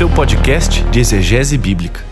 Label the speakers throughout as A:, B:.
A: seu podcast de exegese bíblica.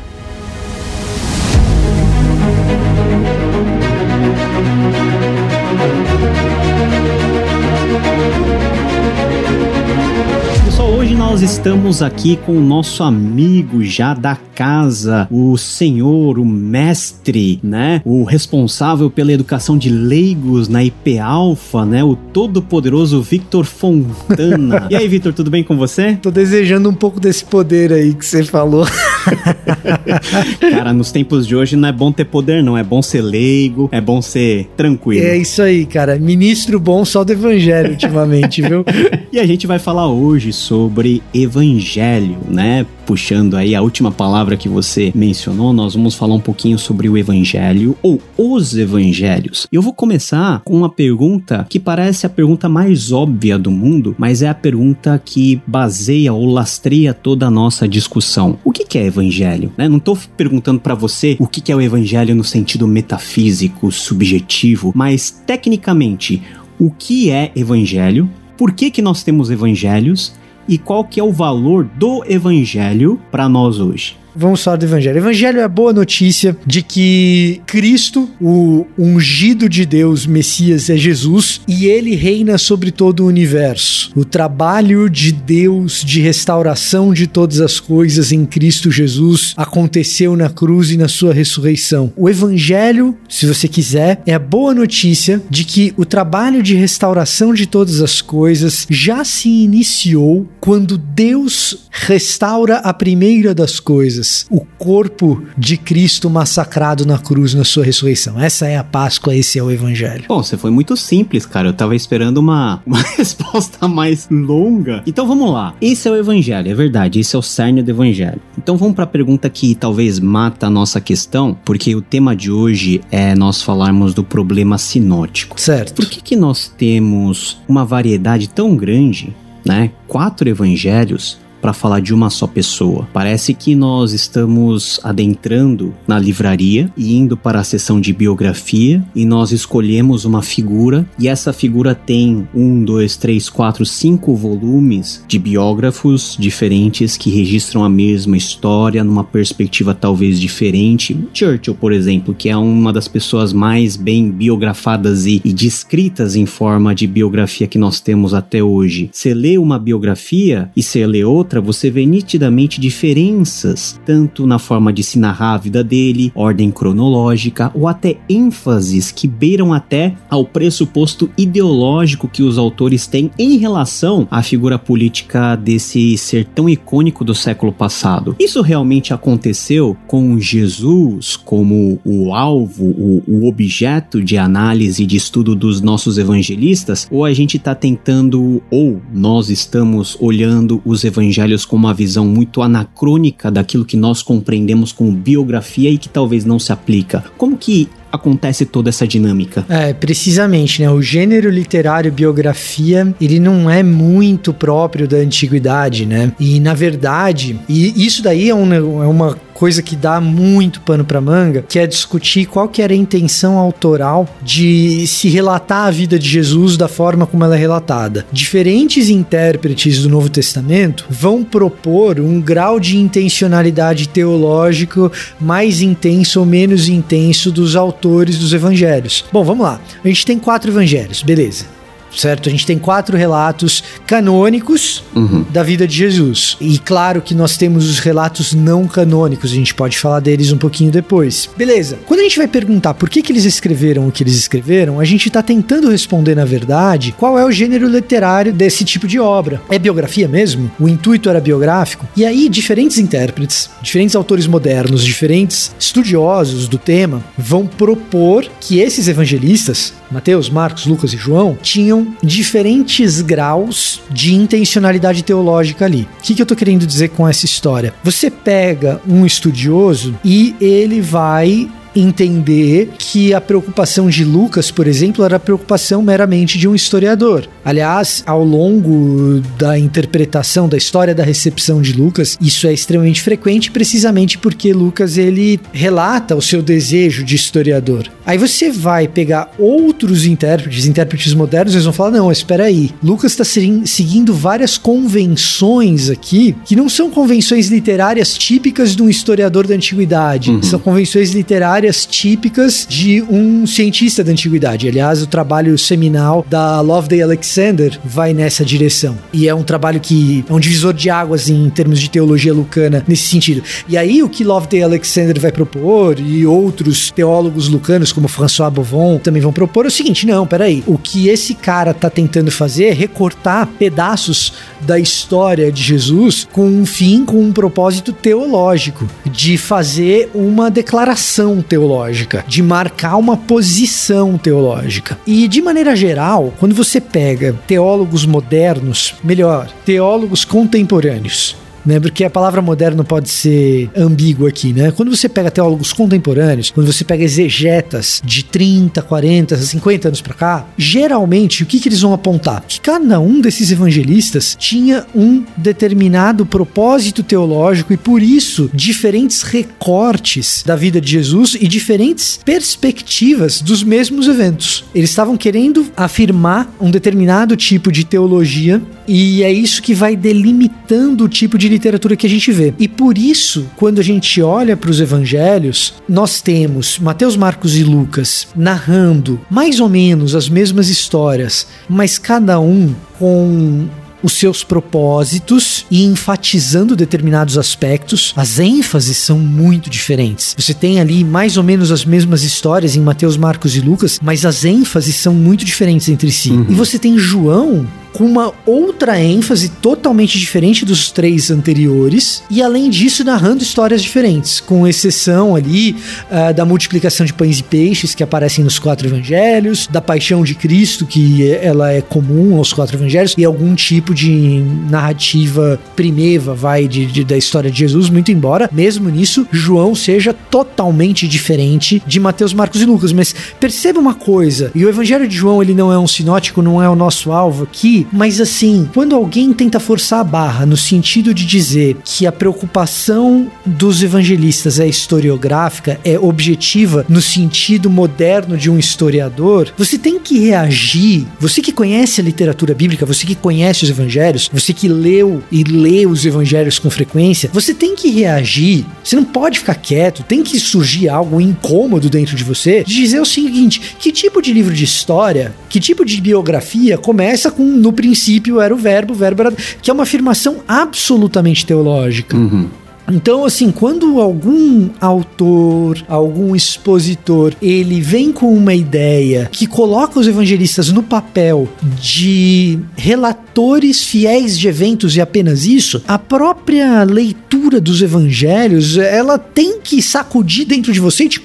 B: Nós estamos aqui com o nosso amigo já da casa, o senhor, o mestre, né? O responsável pela educação de leigos na IP Alpha, né? O todo-poderoso Victor Fontana. e aí, Victor, tudo bem com você?
C: Tô desejando um pouco desse poder aí que você falou.
B: Cara, nos tempos de hoje não é bom ter poder, não. É bom ser leigo, é bom ser tranquilo.
C: É isso aí, cara. Ministro bom só do evangelho ultimamente, viu?
B: E a gente vai falar hoje sobre evangelho, né? Puxando aí a última palavra que você mencionou, nós vamos falar um pouquinho sobre o evangelho ou os evangelhos. E eu vou começar com uma pergunta que parece a pergunta mais óbvia do mundo, mas é a pergunta que baseia ou lastreia toda a nossa discussão. O que é evangelho? Né? Não tô perguntando para você o que que é o evangelho no sentido metafísico, subjetivo, mas tecnicamente, o que é evangelho? Por que que nós temos evangelhos? E qual que é o valor do evangelho para nós hoje?
C: Vamos falar do Evangelho. Evangelho é a boa notícia de que Cristo, o ungido de Deus, Messias, é Jesus e ele reina sobre todo o universo. O trabalho de Deus de restauração de todas as coisas em Cristo Jesus aconteceu na cruz e na sua ressurreição. O Evangelho, se você quiser, é a boa notícia de que o trabalho de restauração de todas as coisas já se iniciou quando Deus restaura a primeira das coisas o corpo de Cristo massacrado na cruz na sua ressurreição. Essa é a Páscoa, esse é o Evangelho.
B: Bom, você foi muito simples, cara. Eu tava esperando uma, uma resposta mais longa. Então vamos lá. Esse é o Evangelho, é verdade. Esse é o cerne do Evangelho. Então vamos para a pergunta que talvez mata a nossa questão, porque o tema de hoje é nós falarmos do problema sinótico.
C: Certo.
B: Por que, que nós temos uma variedade tão grande, né? Quatro evangelhos para falar de uma só pessoa. Parece que nós estamos adentrando na livraria e indo para a seção de biografia e nós escolhemos uma figura e essa figura tem um, dois, três, quatro, cinco volumes de biógrafos diferentes que registram a mesma história numa perspectiva talvez diferente. Churchill, por exemplo, que é uma das pessoas mais bem biografadas e, e descritas em forma de biografia que nós temos até hoje. Você lê uma biografia e você lê outra, você vê nitidamente diferenças, tanto na forma de se narrar a vida dele, ordem cronológica ou até ênfases que beiram até ao pressuposto ideológico que os autores têm em relação à figura política desse ser tão icônico do século passado. Isso realmente aconteceu com Jesus como o alvo, o, o objeto de análise e de estudo dos nossos evangelistas? Ou a gente está tentando, ou nós estamos olhando os evangelhos com uma visão muito anacrônica daquilo que nós compreendemos como biografia e que talvez não se aplica? Como que acontece toda essa dinâmica.
C: É, precisamente, né? O gênero literário biografia, ele não é muito próprio da antiguidade, né? E na verdade, e isso daí é, um, é uma coisa que dá muito pano para manga, que é discutir qual que era a intenção autoral de se relatar a vida de Jesus da forma como ela é relatada. Diferentes intérpretes do Novo Testamento vão propor um grau de intencionalidade teológico mais intenso ou menos intenso dos autores dos evangelhos. Bom, vamos lá. A gente tem quatro evangelhos, beleza certo? A gente tem quatro relatos canônicos
B: Uhum.
C: da vida de Jesus. E claro que nós temos os relatos não canônicos, a gente pode falar deles um pouquinho depois. Beleza. Quando a gente vai perguntar por que, que eles escreveram o que eles escreveram, a gente tá tentando responder, na verdade, qual é o gênero literário desse tipo de obra. É biografia mesmo? O intuito era biográfico? E aí, diferentes intérpretes, diferentes autores modernos, diferentes estudiosos do tema vão propor que esses evangelistas, Mateus, Marcos, Lucas e João, tinham diferentes graus de intencionalidade teológica ali. O que, que eu tô querendo dizer com essa história? Você pega um estudioso e ele vai entender que a preocupação de Lucas, por exemplo, era a preocupação meramente de um historiador. Aliás, ao longo da interpretação da história da recepção de Lucas, isso é extremamente frequente, precisamente porque Lucas ele relata o seu desejo de historiador. Aí você vai pegar outros intérpretes, intérpretes modernos, eles vão falar: não, espera aí, Lucas está seguindo várias convenções aqui que não são convenções literárias típicas de um historiador da antiguidade, uhum. são convenções literárias típicas de um cientista da antiguidade. Aliás, o trabalho seminal da Loveday Alexander vai nessa direção. E é um trabalho que é um divisor de águas em termos de teologia lucana nesse sentido. E aí o que Loveday Alexander vai propor e outros teólogos lucanos como François Bovon também vão propor é o seguinte: não, peraí, o que esse cara tá tentando fazer é recortar pedaços da história de Jesus com um fim, com um propósito teológico, de fazer uma declaração teológica, de marcar uma posição teológica. E de maneira geral, quando você pega teólogos modernos, melhor, teólogos contemporâneos, né? Porque a palavra moderno pode ser ambígua aqui, né? Quando você pega teólogos contemporâneos, quando você pega exegetas de 30, 40, 50 anos para cá, geralmente o que, que eles vão apontar? Que cada um desses evangelistas tinha um determinado propósito teológico e por isso diferentes recortes da vida de Jesus e diferentes perspectivas dos mesmos eventos. Eles estavam querendo afirmar um determinado tipo de teologia e é isso que vai delimitando o tipo de literatura que a gente vê. E por isso, quando a gente olha para os evangelhos, nós temos Mateus, Marcos e Lucas narrando mais ou menos as mesmas histórias, mas cada um com os seus propósitos e enfatizando determinados aspectos. As ênfases são muito diferentes. Você tem ali mais ou menos as mesmas histórias em Mateus, Marcos e Lucas, mas as ênfases são muito diferentes entre si. Uhum. E você tem João com uma outra ênfase totalmente diferente dos três anteriores, e além disso, narrando histórias diferentes, com exceção ali uh, da multiplicação de pães e peixes que aparecem nos quatro evangelhos, da paixão de Cristo, que ela é comum aos quatro evangelhos, e algum tipo de narrativa primeva, vai, de, de da história de Jesus, muito embora, mesmo nisso, João seja totalmente diferente de Mateus, Marcos e Lucas. Mas perceba uma coisa, e o evangelho de João, ele não é um sinótico, não é o nosso alvo aqui, mas assim, quando alguém tenta forçar a barra no sentido de dizer que a preocupação dos evangelistas é historiográfica, é objetiva no sentido moderno de um historiador, você tem que reagir. Você que conhece a literatura bíblica, você que conhece os evangelhos, você que leu e lê os evangelhos com frequência, você tem que reagir. Você não pode ficar quieto, tem que surgir algo incômodo dentro de você de dizer o seguinte: que tipo de livro de história, que tipo de biografia começa com no princípio era o verbo, o verbo era. que é uma afirmação absolutamente teológica. Uhum. Então, assim, quando algum autor, algum expositor, ele vem com uma ideia que coloca os evangelistas no papel de relatores fiéis de eventos e apenas isso, a própria leitura dos evangelhos, ela tem que sacudir dentro de você e te,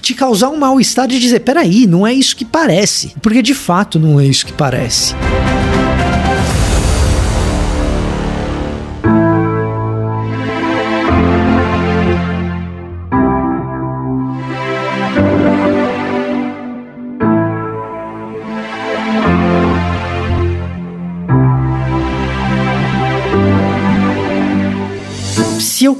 C: te causar um mal-estar de dizer, peraí, não é isso que parece. Porque de fato não é isso que parece. se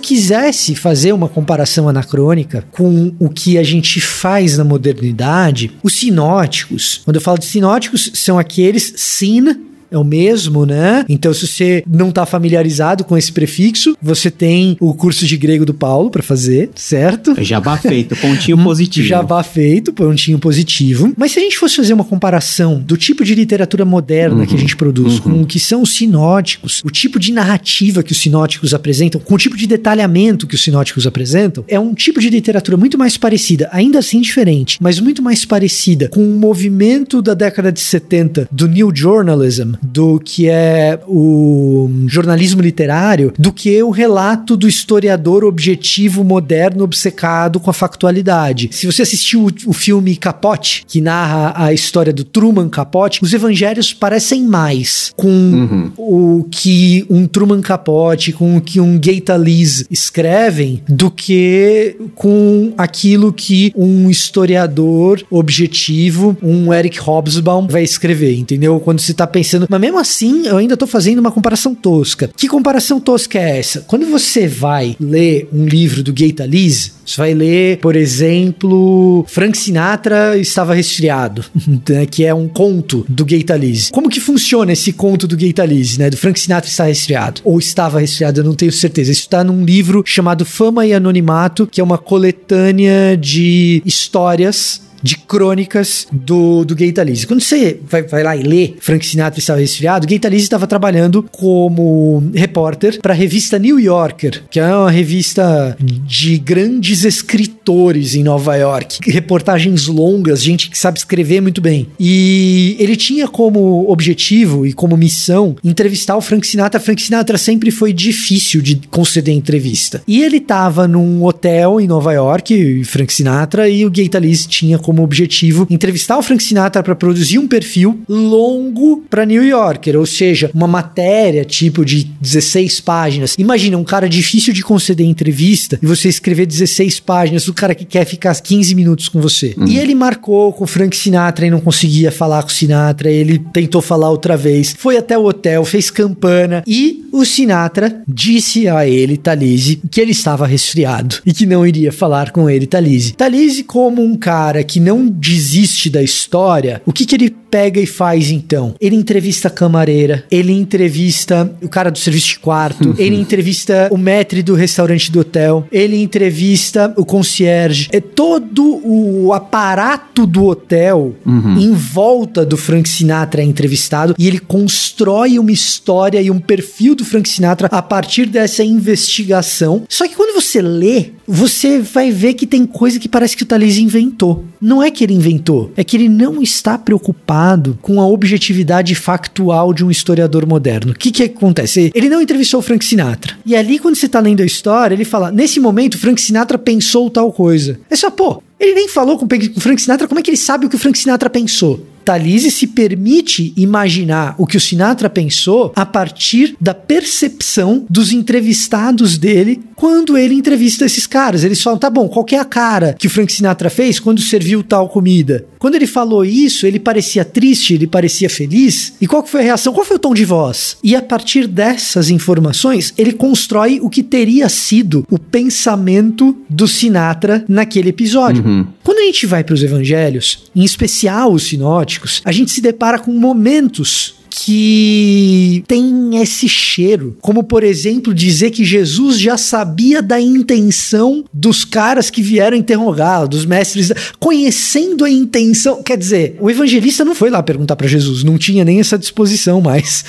C: quisesse fazer uma comparação anacrônica com o que a gente faz na modernidade, os sinóticos, quando eu falo de sinóticos, são aqueles sin é o mesmo, né? Então, se você não está familiarizado com esse prefixo, você tem o curso de grego do Paulo para fazer, certo?
B: Jabá feito, pontinho hum, positivo.
C: Jabá feito, pontinho positivo. Mas se a gente fosse fazer uma comparação do tipo de literatura moderna uhum. que a gente produz uhum. com o que são os sinóticos, o tipo de narrativa que os sinóticos apresentam, com o tipo de detalhamento que os sinóticos apresentam, é um tipo de literatura muito mais parecida, ainda assim diferente, mas muito mais parecida com o movimento da década de 70 do New Journalism, do que é o jornalismo literário do que o relato do historiador objetivo moderno obcecado com a factualidade. Se você assistiu o, o filme Capote, que narra a história do Truman Capote, os evangelhos parecem mais com uhum. o que um Truman Capote, com o que um Gaita Lees escrevem, do que com aquilo que um historiador objetivo, um Eric Hobsbawm, vai escrever, entendeu? Quando você tá pensando. Mas mesmo assim, eu ainda tô fazendo uma comparação tosca. Que comparação tosca é essa? Quando você vai ler um livro do Gaita Lees, você vai ler, por exemplo, Frank Sinatra estava resfriado, né, que é um conto do Gay Talese. Como que funciona esse conto do Gay Talese, né? Do Frank Sinatra está resfriado ou estava resfriado, eu não tenho certeza. Isso está num livro chamado Fama e Anonimato, que é uma coletânea de histórias de crônicas do, do Gay Talese. Quando você vai, vai lá e lê Frank Sinatra estava resfriado, Gay Talese estava trabalhando como repórter para a revista New Yorker, que é uma revista de grandes escritores em Nova York. Reportagens longas, gente que sabe escrever muito bem. E ele tinha como objetivo e como missão entrevistar o Frank Sinatra. Frank Sinatra sempre foi difícil de conceder entrevista. E ele estava num hotel em Nova York, Frank Sinatra, e o Gay Talese tinha como como objetivo entrevistar o Frank Sinatra para produzir um perfil longo para New Yorker, ou seja, uma matéria tipo de 16 páginas. Imagina um cara difícil de conceder entrevista e você escrever 16 páginas do cara que quer ficar 15 minutos com você. Hum. E ele marcou com o Frank Sinatra e não conseguia falar com o Sinatra, ele tentou falar outra vez, foi até o hotel, fez campana e o Sinatra disse a ele, Talise, que ele estava resfriado e que não iria falar com ele, Talise. Talise como um cara que não desiste da história, o que, que ele pega e faz então? Ele entrevista a camareira, ele entrevista o cara do serviço de quarto, ele entrevista o maître do restaurante do hotel, ele entrevista o concierge. É todo o aparato do hotel uhum. em volta do Frank Sinatra é entrevistado e ele constrói uma história e um perfil do Frank Sinatra a partir dessa investigação. Só que quando você lê, você vai ver que tem coisa que parece que o Thalys inventou. Não é que ele inventou, é que ele não está preocupado com a objetividade factual de um historiador moderno. O que que acontece? Ele não entrevistou o Frank Sinatra. E ali, quando você está lendo a história, ele fala: nesse momento, Frank Sinatra pensou tal coisa. É só, pô, ele nem falou com o Frank Sinatra, como é que ele sabe o que o Frank Sinatra pensou? Talise se permite imaginar o que o Sinatra pensou a partir da percepção dos entrevistados dele quando ele entrevista esses caras. Eles falam, tá bom, qual é a cara que o Frank Sinatra fez quando serviu tal comida? Quando ele falou isso, ele parecia triste, ele parecia feliz. E qual foi a reação? Qual foi o tom de voz? E a partir dessas informações, ele constrói o que teria sido o pensamento do Sinatra naquele episódio. Uhum. Quando a gente vai para os evangelhos, em especial os sinóticos, a gente se depara com momentos que tem esse cheiro. Como, por exemplo, dizer que Jesus já sabia da intenção dos caras que vieram interrogá-lo, dos mestres, conhecendo a intenção. Quer dizer, o evangelista não foi lá perguntar para Jesus, não tinha nem essa disposição mais.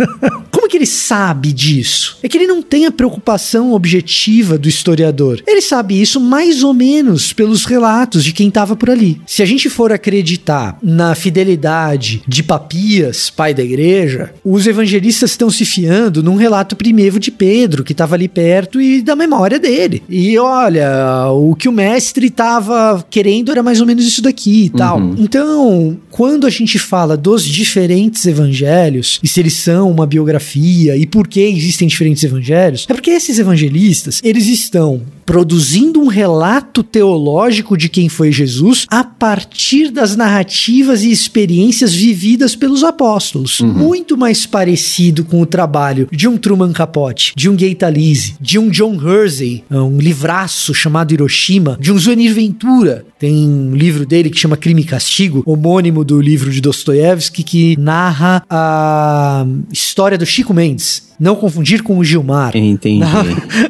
C: Como que ele sabe disso? É que ele não tem a preocupação objetiva do historiador. Ele sabe isso mais ou menos pelos relatos de quem estava por ali. Se a gente for acreditar na fidelidade de Papias, pai da da igreja, os evangelistas estão se fiando num relato primeiro de Pedro, que estava ali perto e da memória dele. E olha, o que o mestre estava querendo era mais ou menos isso daqui e tal. Uhum. Então, quando a gente fala dos diferentes evangelhos, e se eles são uma biografia, e por que existem diferentes evangelhos, é porque esses evangelistas, eles estão produzindo um relato teológico de quem foi Jesus a partir das narrativas e experiências vividas pelos apóstolos. Uhum. Muito mais parecido com o trabalho de um Truman Capote, de um Gay Talese, de um John Hersey, um livraço chamado Hiroshima, de um Zuenir Ventura. Tem um livro dele que chama Crime e Castigo, homônimo do livro de Dostoiévski que narra a história do Chico Mendes Não confundir com o Gilmar.
B: Entendi.
C: Na,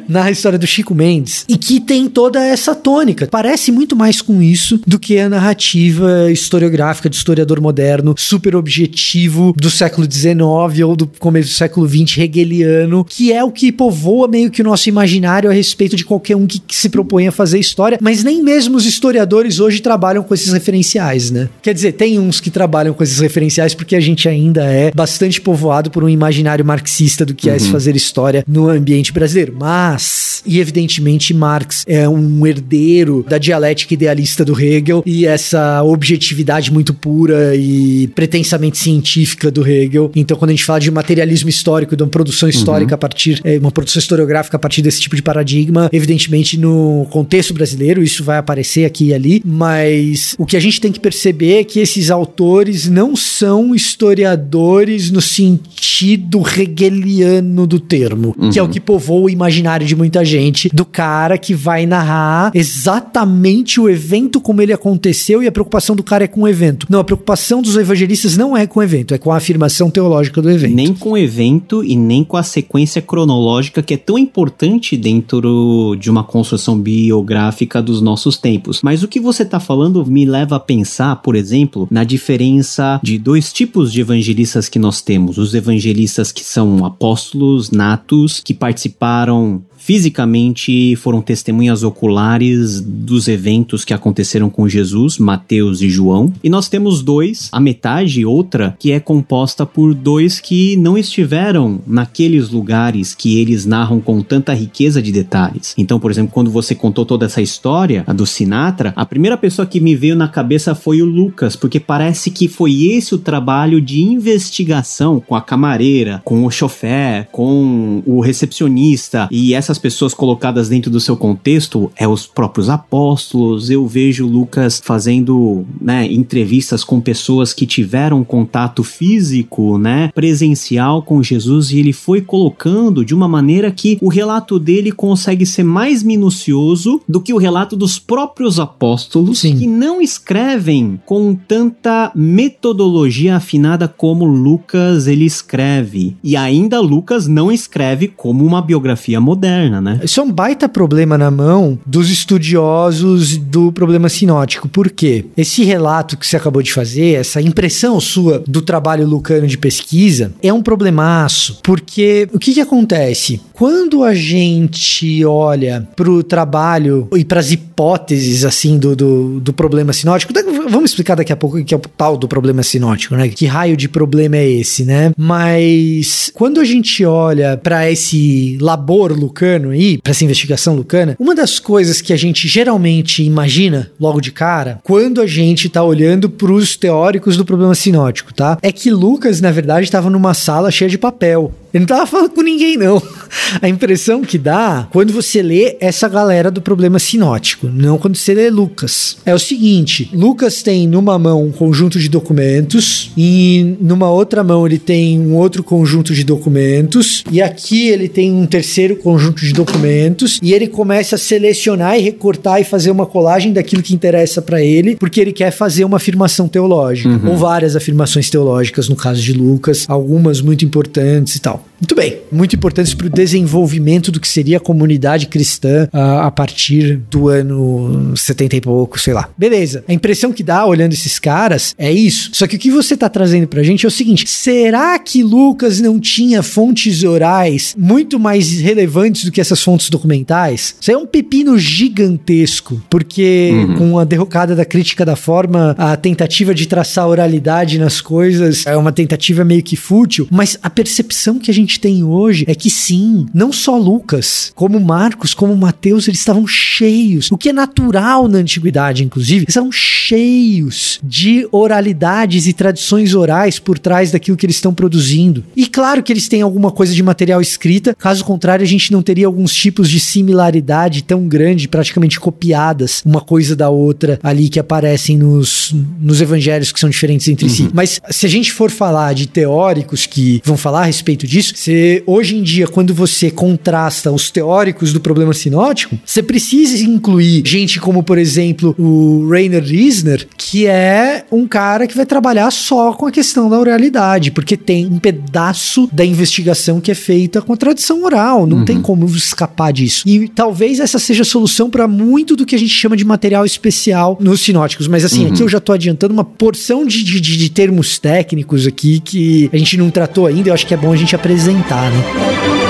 C: na história do Chico Mendes. E que tem toda essa tônica. Parece muito mais com isso do que a narrativa historiográfica de historiador moderno, super objetivo do século XIX ou do começo do século XX, hegeliano, que é o que povoa meio que o nosso imaginário a respeito de qualquer um que, que se propõe a fazer história. Mas nem mesmo os historiadores hoje trabalham com esses referenciais, né? Quer dizer, tem uns que trabalham com esses referenciais porque a gente ainda é bastante povoado por um imaginário marxista do que uhum. é se fazer história no ambiente brasileiro. Mas, e evidentemente, Marx é um herdeiro da dialética idealista do Hegel e essa objetividade muito pura e pretensamente científica do Hegel. Então, quando a gente fala de materialismo histórico, de uma produção histórica uhum. a partir, é, uma produção historiográfica a partir desse tipo de paradigma, evidentemente, no contexto brasileiro, isso vai aparecer aqui e ali, mas o que a gente tem que perceber é que esses autores não são historiadores no sentido hegeliano do termo, uhum. que é o uhum. que povoa o imaginário de muita gente, do cara que vai narrar exatamente o evento como ele aconteceu e a preocupação do cara é com o evento. Não, a preocupação dos evangelistas não é com o evento, é com a afirmação teológica do evento.
B: Nem com o evento e nem com a sequência cronológica que é tão importante dentro de uma construção biográfica dos nossos tempos. Mas o que você está falando me leva a pensar, por exemplo, na diferença de dois tipos de evangelistas que nós temos: os evangelistas que são apóstolos natos, que participaram fisicamente foram testemunhas oculares dos eventos que aconteceram com Jesus, Mateus e João. E nós temos dois, a metade, outra, que é composta por dois que não estiveram naqueles lugares que eles narram com tanta riqueza de detalhes. Então, por exemplo, quando você contou toda essa história, a do Sinatra, a primeira pessoa que me veio na cabeça foi o Lucas, porque parece que foi esse o trabalho de investigação com a camareira, com o chofer, com o recepcionista e essa essas pessoas colocadas dentro do seu contexto é os próprios apóstolos. Eu vejo Lucas fazendo né, entrevistas com pessoas que tiveram contato físico, né, presencial com Jesus e ele foi colocando de uma maneira que o relato dele consegue ser mais minucioso do que o relato dos próprios apóstolos Sim. que não escrevem com tanta metodologia afinada como Lucas ele escreve. E ainda Lucas não escreve como uma biografia moderna né?
C: Isso é um baita problema na mão dos estudiosos do problema sinótico. Por quê? Esse relato que você acabou de fazer, essa impressão sua do trabalho lucano de pesquisa, é um problemaço. Porque o que, que acontece? Quando a gente olha para o trabalho e para as hipóteses assim do, do, do, problema sinótico, vamos explicar daqui a pouco o que é o tal do problema sinótico, né? Que raio de problema é esse, né? Mas quando a gente olha para esse labor lucano, aí, para essa investigação Lucana, uma das coisas que a gente geralmente imagina logo de cara, quando a gente tá olhando para os teóricos do problema sinótico, tá? É que Lucas, na verdade, estava numa sala cheia de papel. Ele não tava falando com ninguém, não. A impressão que dá quando você lê essa galera do problema sinótico, não quando você lê Lucas. É o seguinte: Lucas tem numa mão um conjunto de documentos, e numa outra mão ele tem um outro conjunto de documentos, e aqui ele tem um terceiro conjunto de documentos, e ele começa a selecionar e recortar e fazer uma colagem daquilo que interessa para ele, porque ele quer fazer uma afirmação teológica, uhum. ou várias afirmações teológicas, no caso de Lucas, algumas muito importantes e tal. tomorrow. Muito bem, muito importantes para o desenvolvimento do que seria a comunidade cristã uh, a partir do ano 70 e pouco, sei lá. Beleza. A impressão que dá olhando esses caras é isso. Só que o que você está trazendo para a gente é o seguinte: será que Lucas não tinha fontes orais muito mais relevantes do que essas fontes documentais? Isso é um pepino gigantesco, porque uhum. com a derrocada da crítica da forma, a tentativa de traçar oralidade nas coisas é uma tentativa meio que fútil, mas a percepção que a gente tem hoje é que sim, não só Lucas, como Marcos, como Mateus, eles estavam cheios, o que é natural na antiguidade, inclusive, eles estavam cheios de oralidades e tradições orais por trás daquilo que eles estão produzindo. E claro que eles têm alguma coisa de material escrita, caso contrário, a gente não teria alguns tipos de similaridade tão grande, praticamente copiadas uma coisa da outra ali que aparecem nos, nos evangelhos que são diferentes entre uhum. si. Mas se a gente for falar de teóricos que vão falar a respeito disso, Você, hoje em dia, quando você contrasta os teóricos do problema sinótico, você precisa incluir gente como, por exemplo, o Rainer Riesner, que é um cara que vai trabalhar só com a questão da oralidade, porque tem um pedaço da investigação que é feita com a tradição oral, não uhum. tem como escapar disso. E talvez essa seja a solução para muito do que a gente chama de material especial nos sinóticos, mas assim, uhum. aqui eu já tô adiantando uma porção de, de, de termos técnicos aqui que a gente não tratou ainda, eu acho que é bom a gente apresentar, né?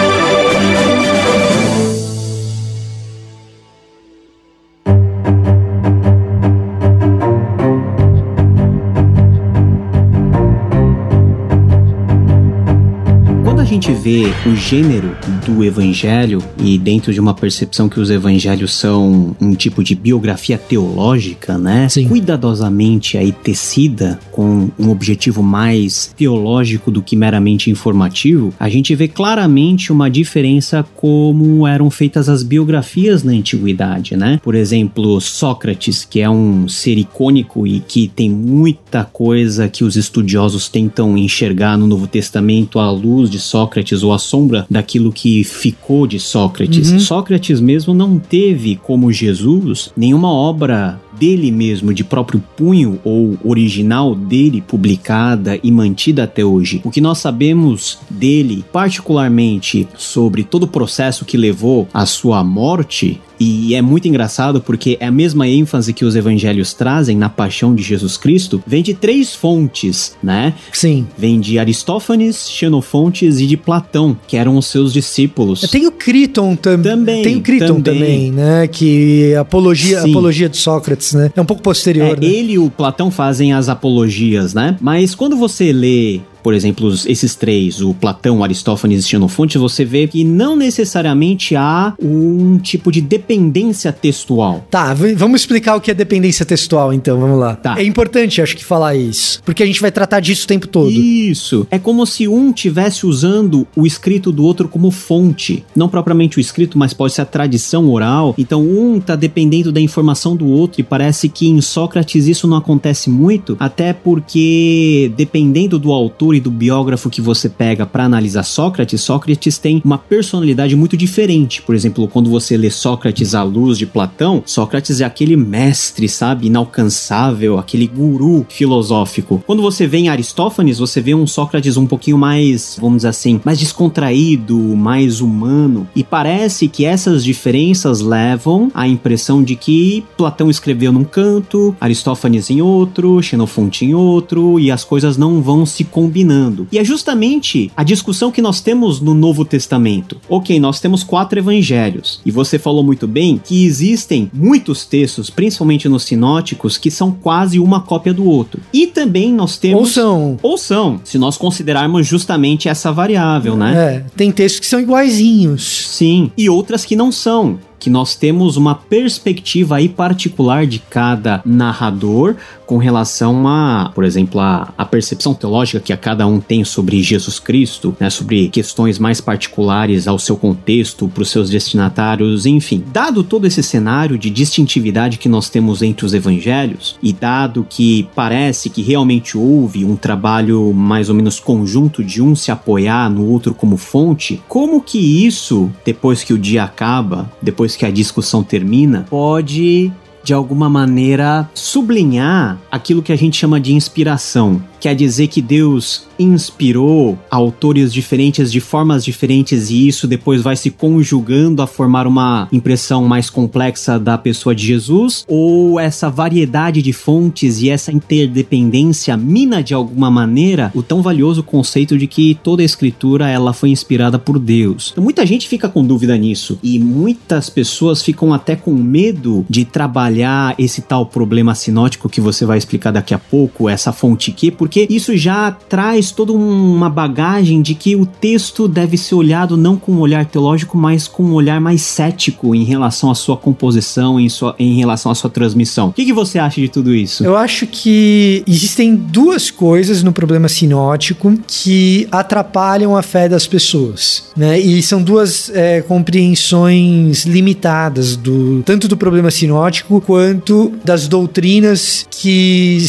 B: Gente vê o gênero do evangelho e dentro de uma percepção que os evangelhos são um tipo de biografia teológica, né?
C: Sim.
B: Cuidadosamente aí tecida com um objetivo mais teológico do que meramente informativo, a gente vê claramente uma diferença como eram feitas as biografias na antiguidade, né? Por exemplo, Sócrates, que é um ser icônico e que tem muita coisa que os estudiosos tentam enxergar no Novo Testamento à luz de Sócrates Sócrates ou a sombra daquilo que ficou de Sócrates. Uhum. Sócrates mesmo não teve, como Jesus, nenhuma obra dele mesmo, de próprio punho ou original dele, publicada e mantida até hoje. O que nós sabemos dele, particularmente sobre todo o processo que levou à sua morte, e é muito engraçado porque é a mesma ênfase que os evangelhos trazem na paixão de Jesus Cristo, vem de três fontes, né?
C: Sim.
B: Vem de Aristófanes, Xenofontes e de Platão, que eram os seus discípulos.
C: Tem o Criton tam também. Tem o Criton também, também né? Que apologia, apologia de Sócrates, né? É um pouco posterior,
B: é,
C: né?
B: Ele e o Platão fazem as apologias, né? Mas quando você lê por exemplo, esses três, o Platão, Aristófanes e Xenofonte, você vê que não necessariamente há um tipo de dependência textual.
C: Tá, vamos explicar o que é dependência textual, então, vamos lá.
B: Tá.
C: É importante, acho que, falar isso, porque a gente vai tratar disso o tempo todo.
B: Isso. É como se um tivesse usando o escrito do outro como fonte. Não propriamente o escrito, mas pode ser a tradição oral. Então, um tá dependendo da informação do outro, e parece que em Sócrates isso não acontece muito, até porque, dependendo do autor e do biógrafo que você pega para analisar Sócrates, Sócrates tem uma personalidade muito diferente. Por exemplo, quando você lê Sócrates à luz de Platão, Sócrates é aquele mestre, sabe, inalcançável, aquele guru filosófico. Quando você vê em Aristófanes, você vê um Sócrates um pouquinho mais, vamos dizer assim, mais descontraído, mais humano. E parece que essas diferenças levam à impressão de que Platão escreveu num canto, Aristófanes em outro, Xenofonte em outro, e as coisas não vão se combinar combinando. E é justamente a discussão que nós temos no Novo Testamento. Ok, nós temos quatro evangelhos, e você falou muito bem que existem muitos textos, principalmente nos sinóticos, que são quase uma cópia do outro. E também nós temos.
C: Ou são.
B: Ou são, se nós considerarmos justamente essa variável, né?
C: É, tem textos que são iguaizinhos.
B: Sim, e outras que não são que nós temos uma perspectiva aí particular de cada narrador com relação a, por exemplo, a, a percepção teológica que a cada um tem sobre Jesus Cristo, né, sobre questões mais particulares ao seu contexto, para os seus destinatários, enfim. Dado todo esse cenário de distintividade que nós temos entre os evangelhos, e dado que parece que realmente houve um trabalho mais ou menos conjunto de um se apoiar no outro como fonte, como que isso, depois que o dia acaba, depois depois que a discussão termina, pode de alguma maneira sublinhar aquilo que a gente chama de inspiração. Quer dizer que Deus inspirou autores diferentes de formas diferentes e isso depois vai se conjugando a formar uma impressão mais complexa da pessoa de Jesus? Ou essa variedade de fontes e essa interdependência mina de alguma maneira o tão valioso conceito de que toda a escritura ela foi inspirada por Deus? Então, muita gente fica com dúvida nisso e muitas pessoas ficam até com medo de trabalhar esse tal problema sinótico que você vai explicar daqui a pouco, essa fonte que, porque isso já traz toda uma bagagem de que o texto deve ser olhado não com um olhar teológico, mas com um olhar mais cético em relação à sua composição, em, sua, em relação à sua transmissão. O que, que você acha de tudo isso?
C: Eu acho que existem duas coisas no problema sinótico que atrapalham a fé das pessoas, né? E são duas é, compreensões limitadas do tanto do problema sinótico quanto das doutrinas que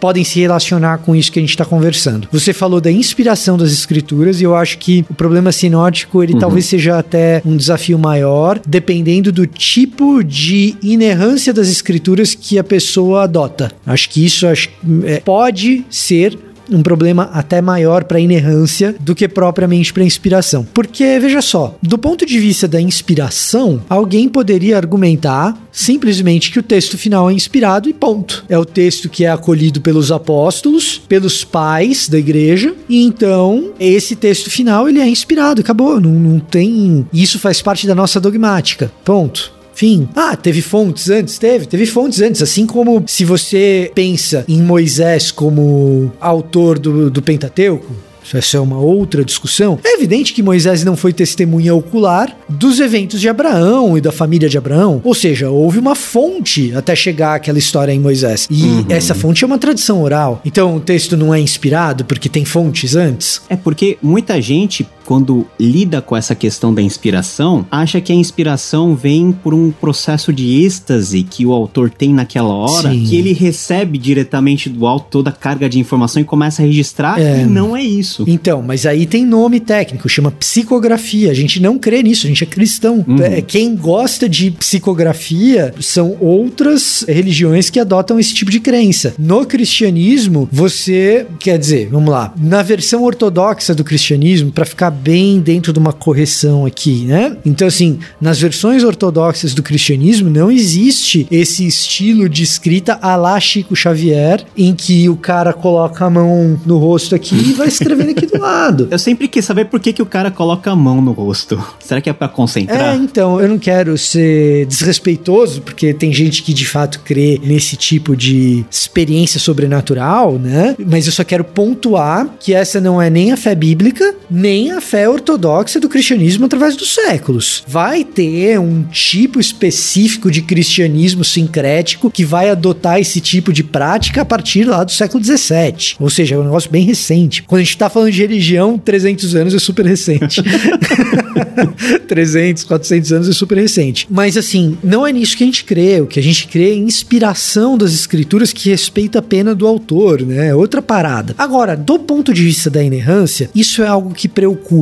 C: podem se relacionar com isso nisso que a gente está conversando. Você falou da inspiração das escrituras e eu acho que o problema sinótico ele uhum. talvez seja até um desafio maior, dependendo do tipo de inerrância das escrituras que a pessoa adota. Acho que isso acho, é, pode ser um problema até maior para inerrância do que propriamente para inspiração. Porque veja só, do ponto de vista da inspiração, alguém poderia argumentar simplesmente que o texto final é inspirado e ponto. É o texto que é acolhido pelos apóstolos, pelos pais da igreja, e então esse texto final ele é inspirado, acabou, não, não tem, isso faz parte da nossa dogmática. Ponto. Fim. Ah, teve fontes antes? Teve, teve fontes antes. Assim como se você pensa em Moisés como autor do, do Pentateuco, essa é uma outra discussão. É evidente que Moisés não foi testemunha ocular dos eventos de Abraão e da família de Abraão. Ou seja, houve uma fonte até chegar aquela história em Moisés. E uhum. essa fonte é uma tradição oral. Então o texto não é inspirado porque tem fontes antes?
B: É porque muita gente quando lida com essa questão da inspiração, acha que a inspiração vem por um processo de êxtase que o autor tem naquela hora, Sim. que ele recebe diretamente do alto toda a carga de informação e começa a registrar, é. e não é isso.
C: Então, mas aí tem nome técnico, chama psicografia. A gente não crê nisso, a gente é cristão. Uhum. É, quem gosta de psicografia são outras religiões que adotam esse tipo de crença. No cristianismo, você, quer dizer, vamos lá, na versão ortodoxa do cristianismo, para ficar bem dentro de uma correção aqui, né? Então, assim, nas versões ortodoxas do cristianismo não existe esse estilo de escrita a lá Chico Xavier, em que o cara coloca a mão no rosto aqui e vai escrevendo aqui do lado.
B: Eu sempre quis saber por que, que o cara coloca a mão no rosto. Será que é para concentrar?
C: É, então, eu não quero ser desrespeitoso, porque tem gente que de fato crê nesse tipo de experiência sobrenatural, né? Mas eu só quero pontuar que essa não é nem a fé bíblica, nem a fé ortodoxa do cristianismo através dos séculos. Vai ter um tipo específico de cristianismo sincrético que vai adotar esse tipo de prática a partir lá do século XVII. Ou seja, é um negócio bem recente. Quando a gente está falando de religião, 300 anos é super recente. 300, 400 anos é super recente. Mas assim, não é nisso que a gente crê. O que a gente crê é inspiração das escrituras que respeita a pena do autor, né? Outra parada. Agora, do ponto de vista da inerrância, isso é algo que preocupa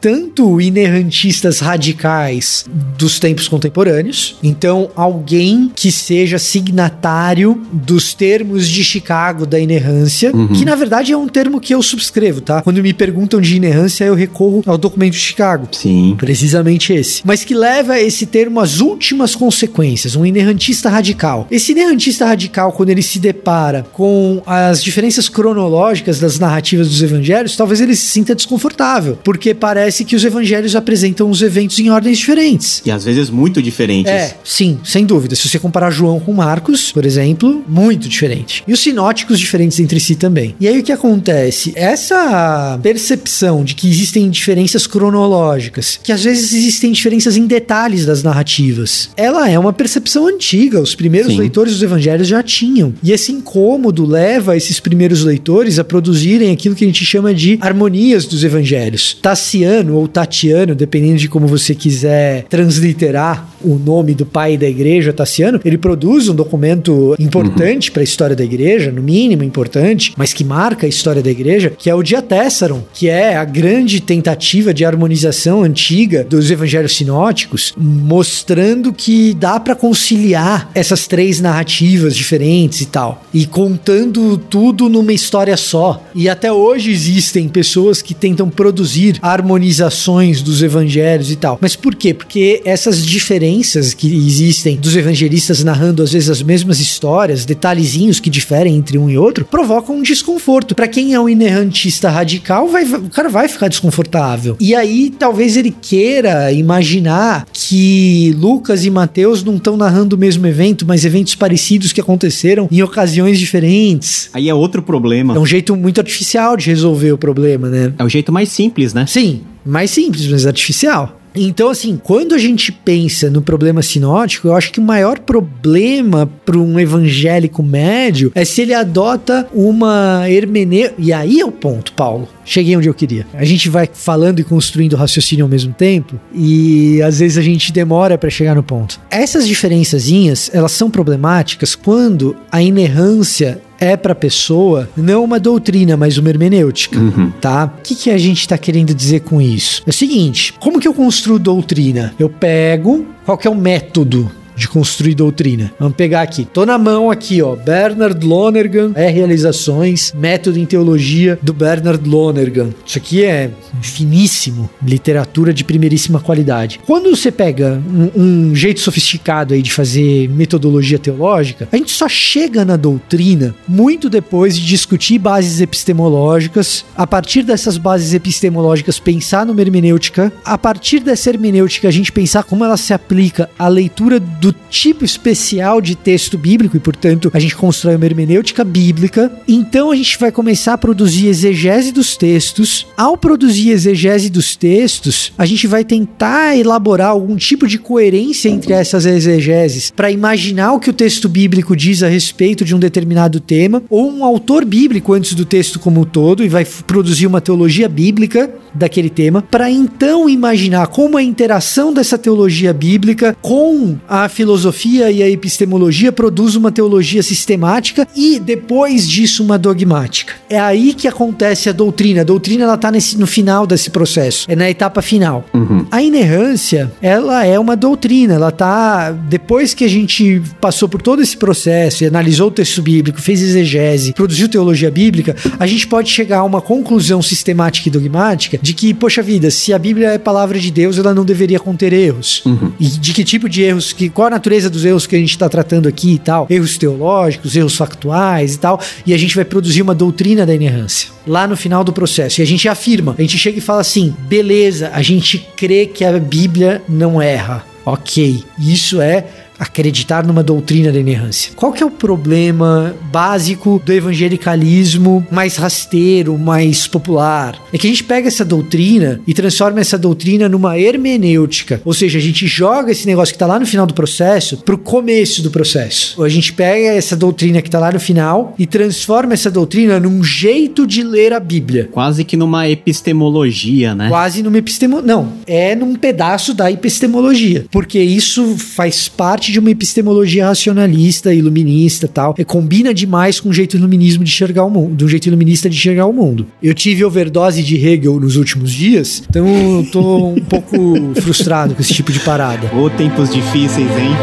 C: tanto inerrantistas radicais dos tempos contemporâneos, então alguém que seja signatário dos termos de Chicago da inerrância, uhum. que na verdade é um termo que eu subscrevo, tá? Quando me perguntam de inerrância, eu recorro ao documento de Chicago.
B: Sim.
C: Precisamente esse. Mas que leva esse termo às últimas consequências, um inerrantista radical. Esse inerrantista radical, quando ele se depara com as diferenças cronológicas das narrativas dos evangelhos, talvez ele se sinta desconfortável, porque porque parece que os evangelhos apresentam os eventos em ordens diferentes.
B: E às vezes muito diferentes.
C: É, sim, sem dúvida. Se você comparar João com Marcos, por exemplo, muito diferente. E os sinóticos diferentes entre si também. E aí o que acontece? Essa percepção de que existem diferenças cronológicas, que às vezes existem diferenças em detalhes das narrativas, ela é uma percepção antiga. Os primeiros sim. leitores dos evangelhos já tinham. E esse incômodo leva esses primeiros leitores a produzirem aquilo que a gente chama de harmonias dos evangelhos. Tassiano ou Tatiano, dependendo de como você quiser transliterar o nome do pai da igreja, Tassiano, ele produz um documento importante uhum. para a história da igreja, no mínimo importante, mas que marca a história da igreja, que é o Diatessaron, que é a grande tentativa de harmonização antiga dos evangelhos sinóticos, mostrando que dá para conciliar essas três narrativas diferentes e tal, e contando tudo numa história só. E até hoje existem pessoas que tentam produzir harmonizações dos evangelhos e tal. Mas por quê? Porque essas diferenças que existem dos evangelistas narrando às vezes as mesmas histórias, detalhezinhos que diferem entre um e outro, provocam um desconforto. Para quem é um inerrantista radical, vai, o cara vai ficar desconfortável. E aí talvez ele queira imaginar que Lucas e Mateus não estão narrando o mesmo evento, mas eventos parecidos que aconteceram em ocasiões diferentes.
B: Aí é outro problema.
C: É um jeito muito artificial de resolver o problema, né?
B: É o jeito mais simples, né?
C: Sim, mais simples, mas artificial. Então, assim, quando a gente pensa no problema sinótico, eu acho que o maior problema para um evangélico médio é se ele adota uma hermenêutica. E aí é o ponto, Paulo. Cheguei onde eu queria. A gente vai falando e construindo o raciocínio ao mesmo tempo e às vezes a gente demora para chegar no ponto. Essas diferençazinhas, elas são problemáticas quando a inerrância é para a pessoa não uma doutrina, mas uma hermenêutica,
B: Uhum.
C: tá? O que, que a gente está querendo dizer com isso? É o seguinte, como que eu construo doutrina? Eu pego, qual que é o método de construir doutrina. Vamos pegar aqui. Tô na mão aqui, ó. Bernard Lonergan, é realizações, método em teologia do Bernard Lonergan. Isso aqui é finíssimo, literatura de primeiríssima qualidade. Quando você pega um, um jeito sofisticado aí de fazer metodologia teológica, a gente só chega na doutrina muito depois de discutir bases epistemológicas, a partir dessas bases epistemológicas pensar numa hermenêutica, a partir dessa hermenêutica a gente pensar como ela se aplica à leitura do tipo especial de texto bíblico e, portanto, a gente constrói uma hermenêutica bíblica. Então a gente vai começar a produzir exegese dos textos. Ao produzir exegese dos textos, a gente vai tentar elaborar algum tipo de coerência entre essas exegeses para imaginar o que o texto bíblico diz a respeito de um determinado tema, ou um autor bíblico antes do texto como um todo e vai produzir uma teologia bíblica daquele tema, para então imaginar como a interação dessa teologia bíblica com a filosofia e a epistemologia produz uma teologia sistemática e depois disso uma dogmática. É aí que acontece a doutrina. A doutrina ela tá nesse, no final desse processo, é na etapa final.
B: Uhum.
C: A inerrância, ela é uma doutrina, ela tá depois que a gente passou por todo esse processo e analisou o texto bíblico, fez exegese, produziu teologia bíblica, a gente pode chegar a uma conclusão sistemática e dogmática de que, poxa vida, se a Bíblia é palavra de Deus, ela não deveria conter erros.
B: Uhum.
C: E de que tipo de erros, que, qual a natureza dos erros que a gente está tratando aqui e tal? Erros teológicos, erros factuais e tal. E a gente vai produzir uma doutrina da inerrância lá no final do processo. E a gente afirma, a gente chega e fala assim: beleza, a gente crê que a Bíblia não erra. Ok, isso é acreditar numa doutrina da inerrância. Qual que é o problema básico do evangelicalismo mais rasteiro, mais popular? É que a gente pega essa doutrina e transforma essa doutrina numa hermenêutica. Ou seja, a gente joga esse negócio que tá lá no final do processo pro começo do processo. Ou a gente pega essa doutrina que tá lá no final e transforma essa doutrina num jeito de ler a Bíblia.
B: Quase que numa epistemologia, né?
C: Quase numa epistemologia. Não, é num pedaço da epistemologia. Porque isso faz parte de uma epistemologia racionalista, iluminista e tal. É, combina demais com o jeito iluminismo de enxergar o mundo, do jeito iluminista de enxergar o mundo. Eu tive overdose de Hegel nos últimos dias, então eu tô um pouco frustrado com esse tipo de parada.
B: Ô, tempos difíceis, hein?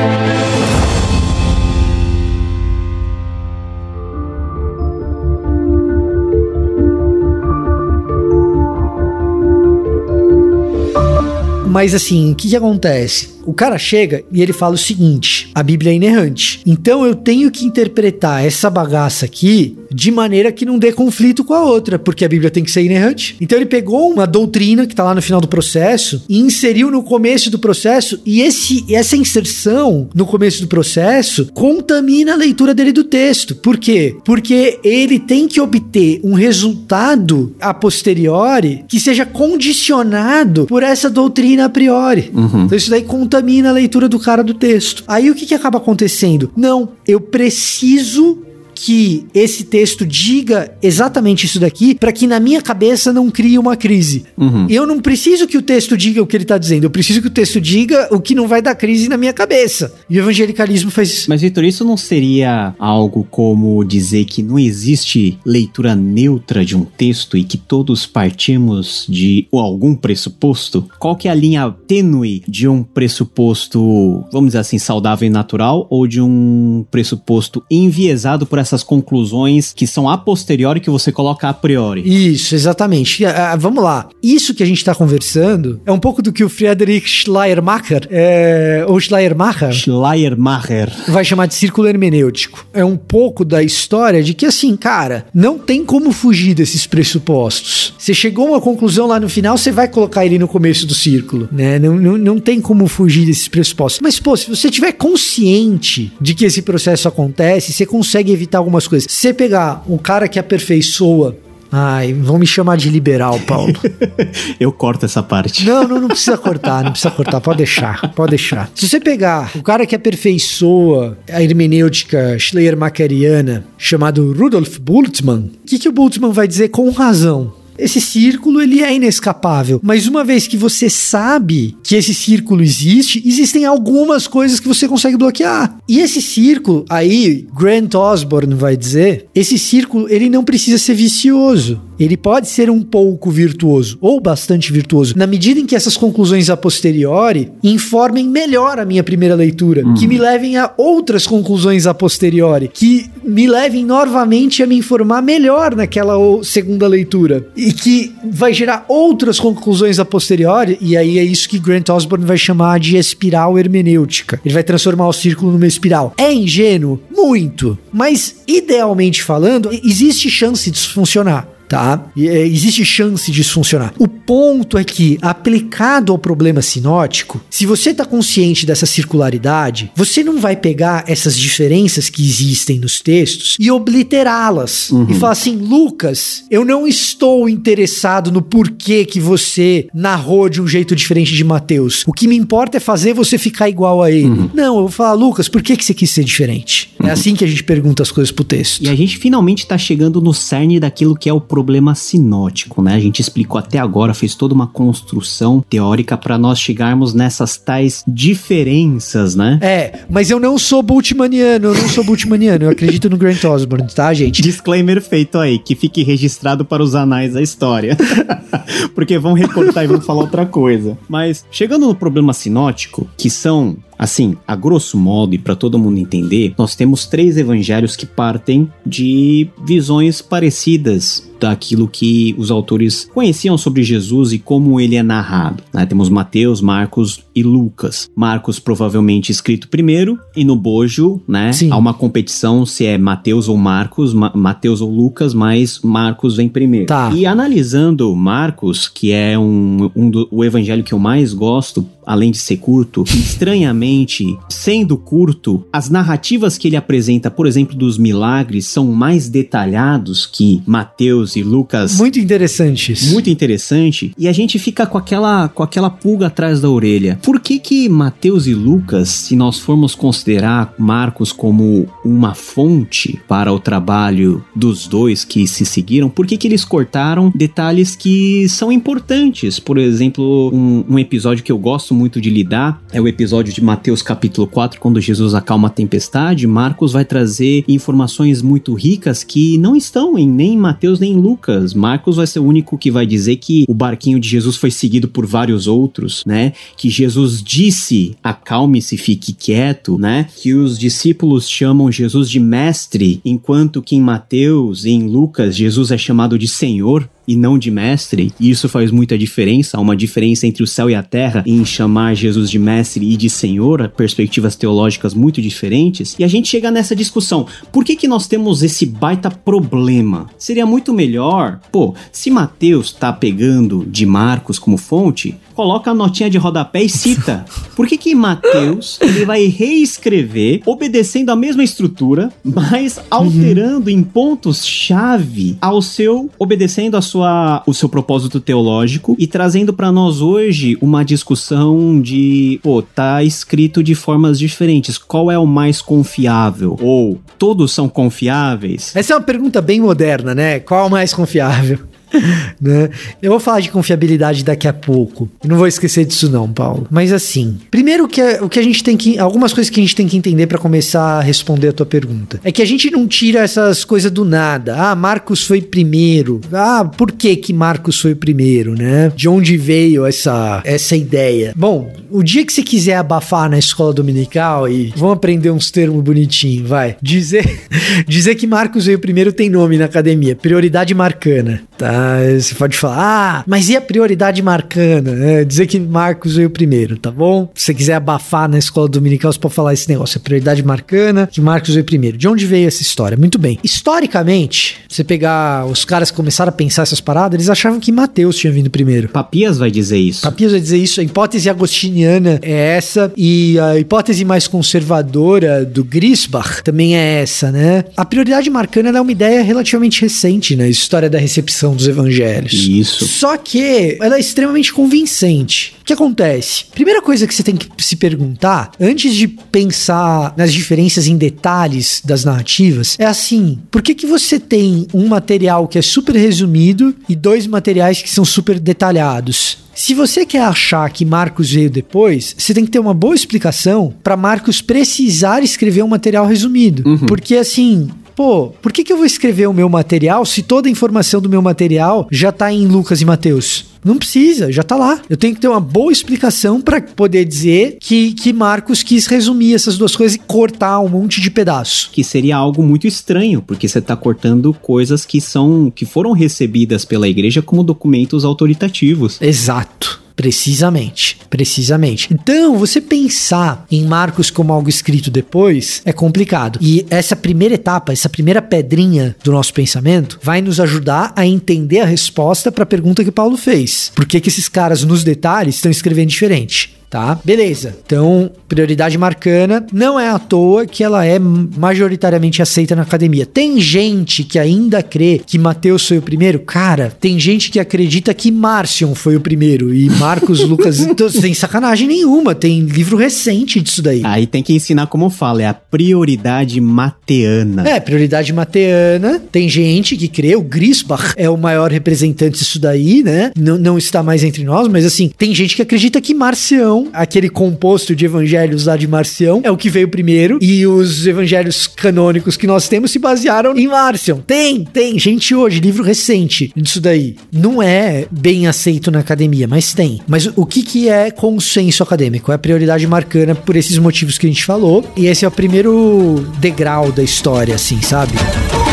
C: Mas assim, o que, que acontece? O cara chega e ele fala o seguinte: a Bíblia é inerrante. Então eu tenho que interpretar essa bagaça aqui de maneira que não dê conflito com a outra, porque a Bíblia tem que ser inerrante. Então ele pegou uma doutrina que tá lá no final do processo e inseriu no começo do processo, e esse, essa inserção no começo do processo contamina a leitura dele do texto. Por quê? Porque ele tem que obter um resultado a posteriori que seja condicionado por essa doutrina a priori.
B: Uhum.
C: Então isso daí contamina a leitura do cara do texto. Aí o que, que acaba acontecendo? Não, eu preciso que esse texto diga exatamente isso daqui para que na minha cabeça não crie uma crise.
B: Uhum.
C: Eu não preciso que o texto diga o que ele tá dizendo, eu preciso que o texto diga o que não vai dar crise na minha cabeça. E o evangelicalismo faz isso.
B: Mas, Vitor, isso não seria algo como dizer que não existe leitura neutra de um texto e que todos partimos de algum pressuposto? Qual que é a linha tênue de um pressuposto, vamos dizer assim, saudável e natural ou de um pressuposto enviesado por essas conclusões que são a posteriori que você coloca a priori?
C: Isso, exatamente. Ah, ah, vamos lá. Isso que a gente tá conversando é um pouco do que o Friedrich Schleiermacher, é, ou Schleiermacher,
B: Schleiermacher.
C: vai chamar de círculo hermenêutico. É um pouco da história de que, assim, cara, não tem como fugir desses pressupostos. Você chegou a uma conclusão lá no final, você vai colocar ele no começo do círculo, né? Não, não, não tem como fugir desses pressupostos. Mas, pô, se você tiver consciente de que esse processo acontece, você consegue evitar algumas coisas. Se você pegar um cara que aperfeiçoa Ai, vão me chamar de liberal, Paulo.
B: Eu corto essa parte.
C: Não, não, não precisa cortar, não precisa cortar, pode deixar, pode deixar. Se você pegar o cara que aperfeiçoa a hermenêutica schleiermacheriana, chamado Rudolf Bultmann, o que, que o Bultmann vai dizer com razão? Esse círculo ele é inescapável. Mas uma vez que você sabe que esse círculo existe, existem algumas coisas que você consegue bloquear. E esse círculo, aí Grant Osborne vai dizer, esse círculo ele não precisa ser vicioso. Ele pode ser um pouco virtuoso ou bastante virtuoso, na medida em que essas conclusões a posteriori informem melhor a minha primeira leitura, uhum. que me levem a outras conclusões a posteriori, que me levem novamente a me informar melhor naquela segunda leitura e que vai gerar outras conclusões a posteriori, e aí é isso que Grant Osborne vai chamar de espiral hermenêutica. Ele vai transformar o círculo numa espiral. É ingênuo? Muito. Mas, idealmente falando, existe chance disso funcionar tá? E, é, existe chance disso funcionar. O ponto é que, aplicado ao problema sinótico, se você está consciente dessa circularidade, você não vai pegar essas diferenças que existem nos textos e obliterá-las. Uhum. E falar assim, Lucas, eu não estou interessado no porquê que você narrou de um jeito diferente de Mateus. O que me importa é fazer você ficar igual a ele. Uhum. Não, eu vou falar, Lucas, por que, que você quis ser diferente? É uhum. É assim que a gente pergunta as coisas pro texto.
B: E a gente finalmente está chegando no cerne daquilo que é o problema sinótico, né? A gente explicou até agora, fez toda uma construção teórica para nós chegarmos nessas tais diferenças, né?
C: É, mas eu não sou bultmaniano, eu não sou bultmaniano, eu acredito no Grant Osborne, tá, gente?
B: Disclaimer feito aí, que fique registrado para os anais da história. Porque vão recortar e vão falar outra coisa. Mas chegando no problema sinótico, que são Assim, a grosso modo e para todo mundo entender, nós temos três evangelhos que partem de visões parecidas daquilo que os autores conheciam sobre Jesus e como ele é narrado. Né? Temos Mateus, Marcos e Lucas. Marcos provavelmente escrito primeiro e no bojo, né? Sim. Há uma competição se é Mateus ou Marcos, Ma Mateus ou Lucas, mas Marcos vem primeiro. Tá. E analisando Marcos, que é um, um do, o evangelho que eu mais gosto, além de ser curto, estranhamente, sendo curto, as narrativas que ele apresenta, por exemplo, dos milagres, são mais detalhados que Mateus e Lucas.
C: Muito interessantes.
B: Muito interessante. E a gente fica com aquela, com aquela pulga atrás da orelha. Por que que Mateus e Lucas, se nós formos considerar Marcos como uma fonte para o trabalho dos dois que se seguiram, por que que eles cortaram detalhes que são importantes? Por exemplo, um, um episódio que eu gosto muito de lidar é o episódio de Mateus capítulo 4, quando Jesus acalma a tempestade. Marcos vai trazer informações muito ricas que não estão em nem Mateus nem Lucas. Marcos vai ser o único que vai dizer que o barquinho de Jesus foi seguido por vários outros, né? Que Jesus disse: acalme-se, fique quieto, né? Que os discípulos chamam Jesus de mestre, enquanto que em Mateus e em Lucas Jesus é chamado de Senhor e não de mestre, e isso faz muita diferença, há uma diferença entre o céu e a terra em chamar Jesus de mestre e de senhor, perspectivas teológicas muito diferentes, e a gente chega nessa discussão, por que que nós temos esse baita problema? Seria muito melhor, pô, se Mateus tá pegando de Marcos como fonte, coloca a notinha de rodapé e cita. Por que que Mateus, ele vai reescrever, obedecendo a mesma estrutura, mas alterando uhum. em pontos-chave ao seu, obedecendo a sua, o seu propósito teológico e trazendo para nós hoje uma discussão de, pô, tá escrito de formas diferentes. Qual é o mais confiável? Ou todos são confiáveis?
C: Essa é uma pergunta bem moderna, né? Qual é o mais confiável? né? Eu vou falar de confiabilidade daqui a pouco. não vou esquecer disso não, Paulo. Mas assim, primeiro que o que a gente tem que algumas coisas que a gente tem que entender para começar a responder a tua pergunta. É que a gente não tira essas coisas do nada. Ah, Marcos foi primeiro. Ah, por que que Marcos foi primeiro, né? De onde veio essa essa ideia? Bom, o dia que você quiser abafar na escola dominical e vamos aprender uns termos bonitinhos, vai. Dizer dizer que Marcos veio primeiro tem nome na academia, prioridade marcana, tá? Você pode falar, ah, mas e a prioridade marcana? É, dizer que Marcos veio primeiro, tá bom? Se você quiser abafar na escola dominical, você pode falar esse negócio, a prioridade marcana, que Marcos veio primeiro. De onde veio essa história? Muito bem. Historicamente, você pegar os caras que começaram a pensar essas paradas, eles achavam que Mateus tinha vindo primeiro.
B: Papias vai dizer isso.
C: Papias vai dizer isso. A hipótese agostiniana é essa, e a hipótese mais conservadora do Grisbach também é essa, né? A prioridade marcana é uma ideia relativamente recente na história da recepção dos evangelhos.
B: Isso.
C: Só que ela é extremamente convincente. O que acontece? Primeira coisa que você tem que se perguntar, antes de pensar nas diferenças em detalhes das narrativas, é assim: por que, que você tem um material que é super resumido e dois materiais que são super detalhados? Se você quer achar que Marcos veio depois, você tem que ter uma boa explicação para Marcos precisar escrever um material resumido. Porque assim, pô, por que, que eu vou escrever o meu material se toda a informação do meu material já tá em Lucas e Mateus? Não precisa, já tá lá. Eu tenho que ter uma boa explicação para poder dizer que, que Marcos quis resumir essas duas coisas e cortar um monte de pedaço.
B: Que seria algo muito estranho, porque você está cortando coisas que são que foram recebidas pela igreja como documentos autoritativos.
C: Exato. Precisamente, precisamente. Então, você pensar em Marcos como algo escrito depois é complicado. E essa primeira etapa, essa primeira pedrinha do nosso pensamento, vai nos ajudar a entender a resposta para a pergunta que Paulo fez. Por que, que esses caras, nos detalhes, estão escrevendo diferente? Tá? Beleza. Então, prioridade marcana, não é à toa que ela é majoritariamente aceita na academia. Tem gente que ainda crê que Mateus foi o primeiro? Cara, tem gente que acredita que Márcion foi o primeiro e Marcos, Lucas, então, sem sacanagem nenhuma, tem livro recente disso daí.
B: Aí tem que ensinar como fala, é a prioridade mateana.
C: É, prioridade mateana. Tem gente que crê, o Grisbach é o maior representante disso daí, né? Não, não está mais entre nós, mas assim, tem gente que acredita que Marcião, aquele composto de evangelhos lá de Marcião, é o que veio primeiro, e os evangelhos canônicos que nós temos se basearam em Marcion. Tem, tem, gente hoje, livro recente disso daí. Não é bem aceito na academia, mas tem. Mas o que, que é consenso acadêmico? É a prioridade marcana por esses motivos que a gente falou, e esse é o primeiro degrau da história, assim, sabe?
B: Ô,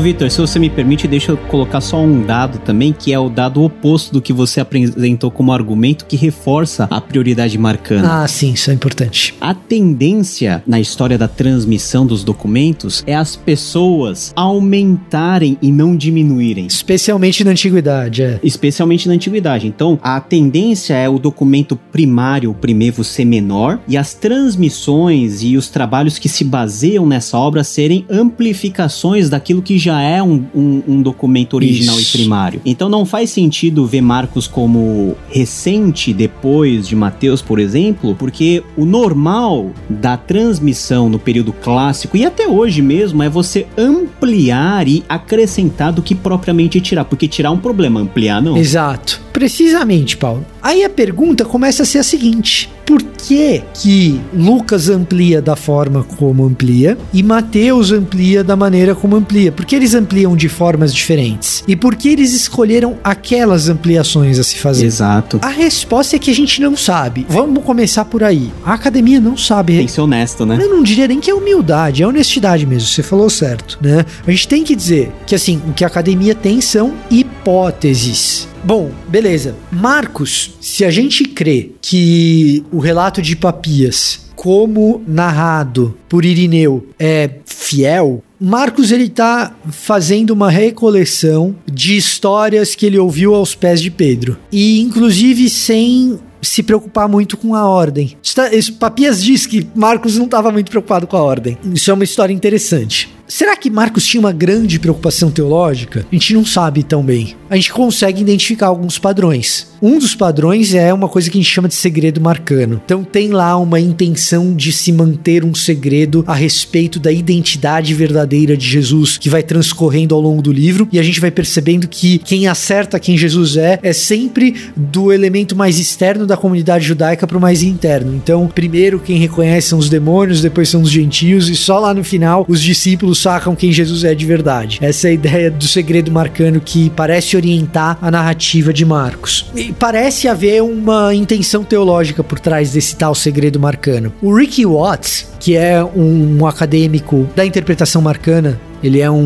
B: Vitor, se você me permite, deixa eu colocar só um dado também, que é o dado oposto do que você apresentou como argumento, que reforça a prioridade marcana.
C: Ah, sim, isso é importante.
B: A tendência na história da transmissão dos documentos é as pessoas aumentarem e não diminuírem.
C: Especialmente na antiguidade, é.
B: Especialmente na antiguidade. Então, a tendência é o documento primário, o primevo, ser menor e as transmissões e os trabalhos que se baseiam nessa obra serem amplificações daquilo que já é um, um- um documento original
C: Isso.
B: e primário. Então, não faz sentido ver Marcos como recente depois de Mateus, por exemplo, porque o normal da transmissão no período clássico e até hoje mesmo é você ampliar e acrescentar do que propriamente tirar, porque tirar é um problema, ampliar não.
C: Exato. Precisamente, Paulo. Aí a pergunta começa a ser a seguinte: por que que Lucas amplia da forma como amplia e Mateus amplia da maneira como amplia? Por que eles ampliam de formas diferentes? E por que eles escolheram aquelas ampliações a se fazer?
B: Exato.
C: A resposta é que a gente não sabe. Vamos começar por aí. A academia não sabe.
B: Tem que ser honesto, né?
C: Eu não diria nem que é humildade, é honestidade mesmo, você falou certo, né? A gente tem que dizer que assim, o que a academia tem são hipóteses. Bom, beleza. Marcos, se a gente crê que o relato de Papias, como narrado por Irineu, é fiel, Marcos ele tá fazendo uma recoleção de histórias que ele ouviu aos pés de Pedro. E inclusive sem se preocupar muito com a ordem. Isso- Papias diz que Marcos não estava muito preocupado com a ordem. Isso é uma história interessante. Será que Marcos tinha uma grande preocupação teológica? A gente não sabe tão bem. A gente consegue identificar alguns padrões. Um dos padrões é uma coisa que a gente chama de segredo marcano. Então tem lá uma intenção de se manter um segredo a respeito da identidade verdadeira de Jesus que vai transcorrendo ao longo do livro e a gente vai percebendo que quem acerta quem Jesus é é sempre do elemento mais externo da comunidade judaica para o mais interno. Então, primeiro quem reconhece são os demônios, depois são os gentios e só lá no final os discípulos sacam quem Jesus é de verdade. Essa é a ideia do segredo marcano que parece orientar a narrativa de Marcos. E parece haver uma intenção teológica por trás desse tal segredo marcano. O Ricky Watts, que é um, um acadêmico da interpretação marcana ele é um,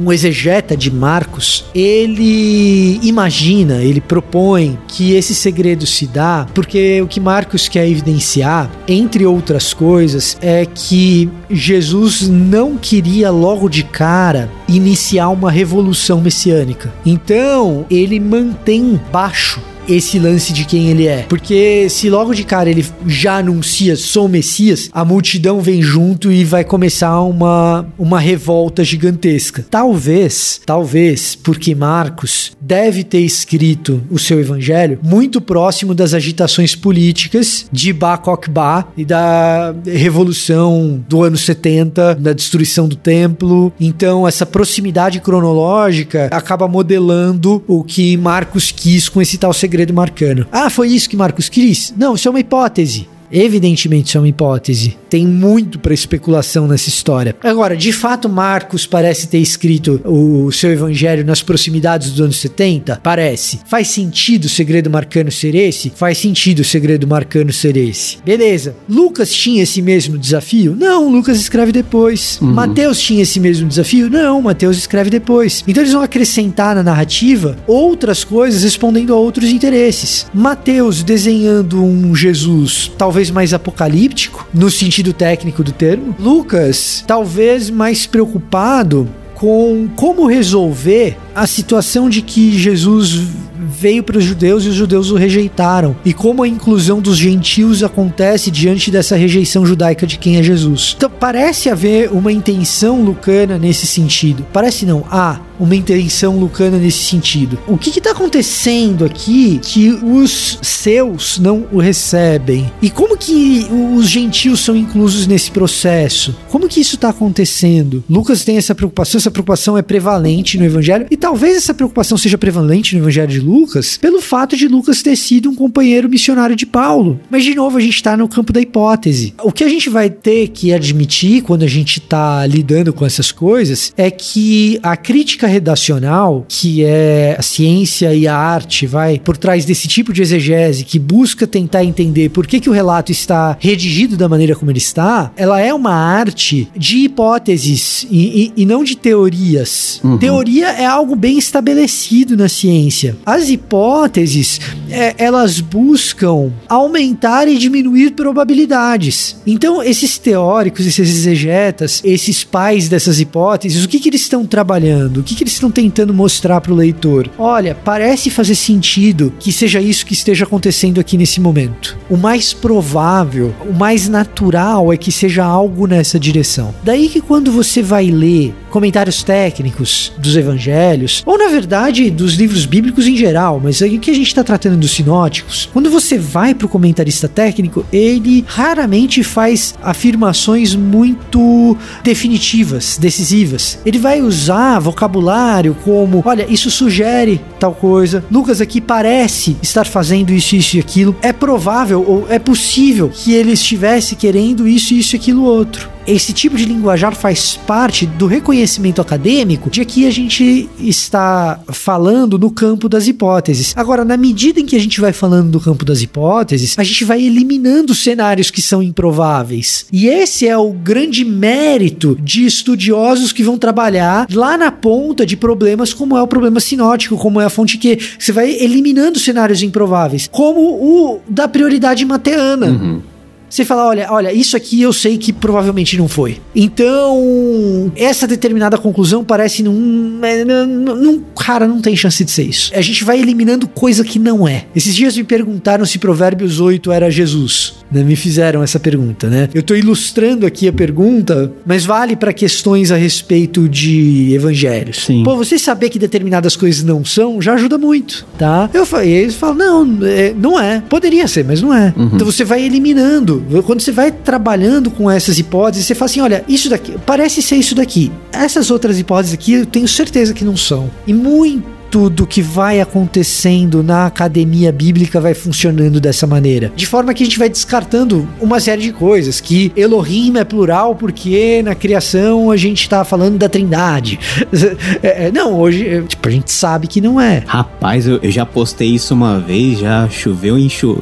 C: um, um exegeta de Marcos, ele imagina, ele propõe que esse segredo se dá porque o que Marcos quer evidenciar, entre outras coisas, é que Jesus não queria logo de cara iniciar uma revolução messiânica. Então, ele mantém baixo esse lance de quem ele é. Porque se logo de cara ele já anuncia sou Messias, a multidão vem junto e vai começar uma, uma revolta gigantesca. Talvez, talvez, porque Marcos deve ter escrito o seu evangelho muito próximo das agitações políticas de Ba Kokba e da revolução do ano 70, da destruição do templo. Então, essa proximidade cronológica acaba modelando o que Marcos quis com esse tal segredo segredo marcano. Ah, foi isso que Marcos quis? Não, isso é uma hipótese. Evidentemente, isso é uma hipótese. Tem muito para especulação nessa história. Agora, de fato, Marcos parece ter escrito o seu evangelho nas proximidades dos anos 70? Parece. Faz sentido o segredo marcano ser esse? Faz sentido o segredo marcano ser esse. Beleza. Lucas tinha esse mesmo desafio? Não, Lucas escreve depois. Uhum. Mateus tinha esse mesmo desafio? Não, Mateus escreve depois. Então eles vão acrescentar na narrativa outras coisas respondendo a outros interesses. Mateus desenhando um Jesus, talvez talvez mais apocalíptico, no sentido técnico do termo. Lucas, talvez mais preocupado com como resolver a situação de que Jesus veio para os judeus e os judeus o rejeitaram. E como a inclusão dos gentios acontece diante dessa rejeição judaica de quem é Jesus. Então parece haver uma intenção lucana nesse sentido. Parece não, há uma intenção lucana nesse sentido. O que está acontecendo aqui que os seus não o recebem? E como que os gentios são inclusos nesse processo? Como que isso está acontecendo? Lucas tem essa preocupação, essa preocupação é prevalente no evangelho e talvez essa preocupação seja prevalente no evangelho de Lucas pelo fato de Lucas ter sido um companheiro missionário de Paulo. Mas de novo a gente está no campo da hipótese. O que a gente vai ter que admitir quando a gente está lidando com essas coisas é que a crítica redacional, que é a ciência e a arte, vai por trás desse tipo de exegese que busca tentar entender por que, que o relato está redigido da maneira como ele está, ela é uma arte de hipóteses e, e, e não de teorias. Uhum. Teoria é algo bem estabelecido na ciência. As hipóteses, é, elas buscam aumentar e diminuir probabilidades. Então, esses teóricos, esses exegetas, esses pais dessas hipóteses, o que, que eles estão trabalhando? O que, que eles estão tentando mostrar para o leitor? Olha, parece fazer sentido que seja isso que esteja acontecendo aqui nesse momento. O mais provável, o mais natural é que seja algo nessa direção. Daí que quando você vai ler comentários técnicos dos evangelhos, ou na verdade dos livros bíblicos em geral, mas aí que a gente está tratando dos sinóticos, quando você vai para o comentarista técnico, ele raramente faz afirmações muito definitivas, decisivas. Ele vai usar vocabulário como: olha, isso sugere tal coisa, Lucas aqui parece estar fazendo isso, isso e aquilo. É provável ou é possível que ele estivesse querendo isso, isso e aquilo outro esse tipo de linguajar faz parte do reconhecimento acadêmico de que a gente está falando no campo das hipóteses. Agora, na medida em que a gente vai falando do campo das hipóteses, a gente vai eliminando cenários que são improváveis. E esse é o grande mérito de estudiosos que vão trabalhar lá na ponta de problemas como é o problema sinótico, como é a fonte que você vai eliminando cenários improváveis, como o da prioridade mateana. Uhum. Você fala, olha, olha, isso aqui eu sei que provavelmente não foi. Então, essa determinada conclusão parece num, num cara, não tem chance de ser isso. A gente vai eliminando coisa que não é. Esses dias me perguntaram se Provérbios 8 era Jesus. Né? Me fizeram essa pergunta, né? Eu tô ilustrando aqui a pergunta, mas vale para questões a respeito de evangelhos. Sim. Pô, você saber que determinadas coisas não são já ajuda muito, tá? Eu falei, eles falam, não, é, não é. Poderia ser, mas não é. Uhum. Então você vai eliminando quando você vai trabalhando com essas hipóteses, você fala assim: olha, isso daqui parece ser isso daqui. Essas outras hipóteses aqui eu tenho certeza que não são. E muito tudo que vai acontecendo na academia bíblica vai funcionando dessa maneira. De forma que a gente vai descartando uma série de coisas, que Elohim é plural porque na criação a gente tá falando da trindade. É, é, não, hoje, é, tipo, a gente sabe que não é.
B: Rapaz, eu, eu já postei isso uma vez, já choveu, enxu...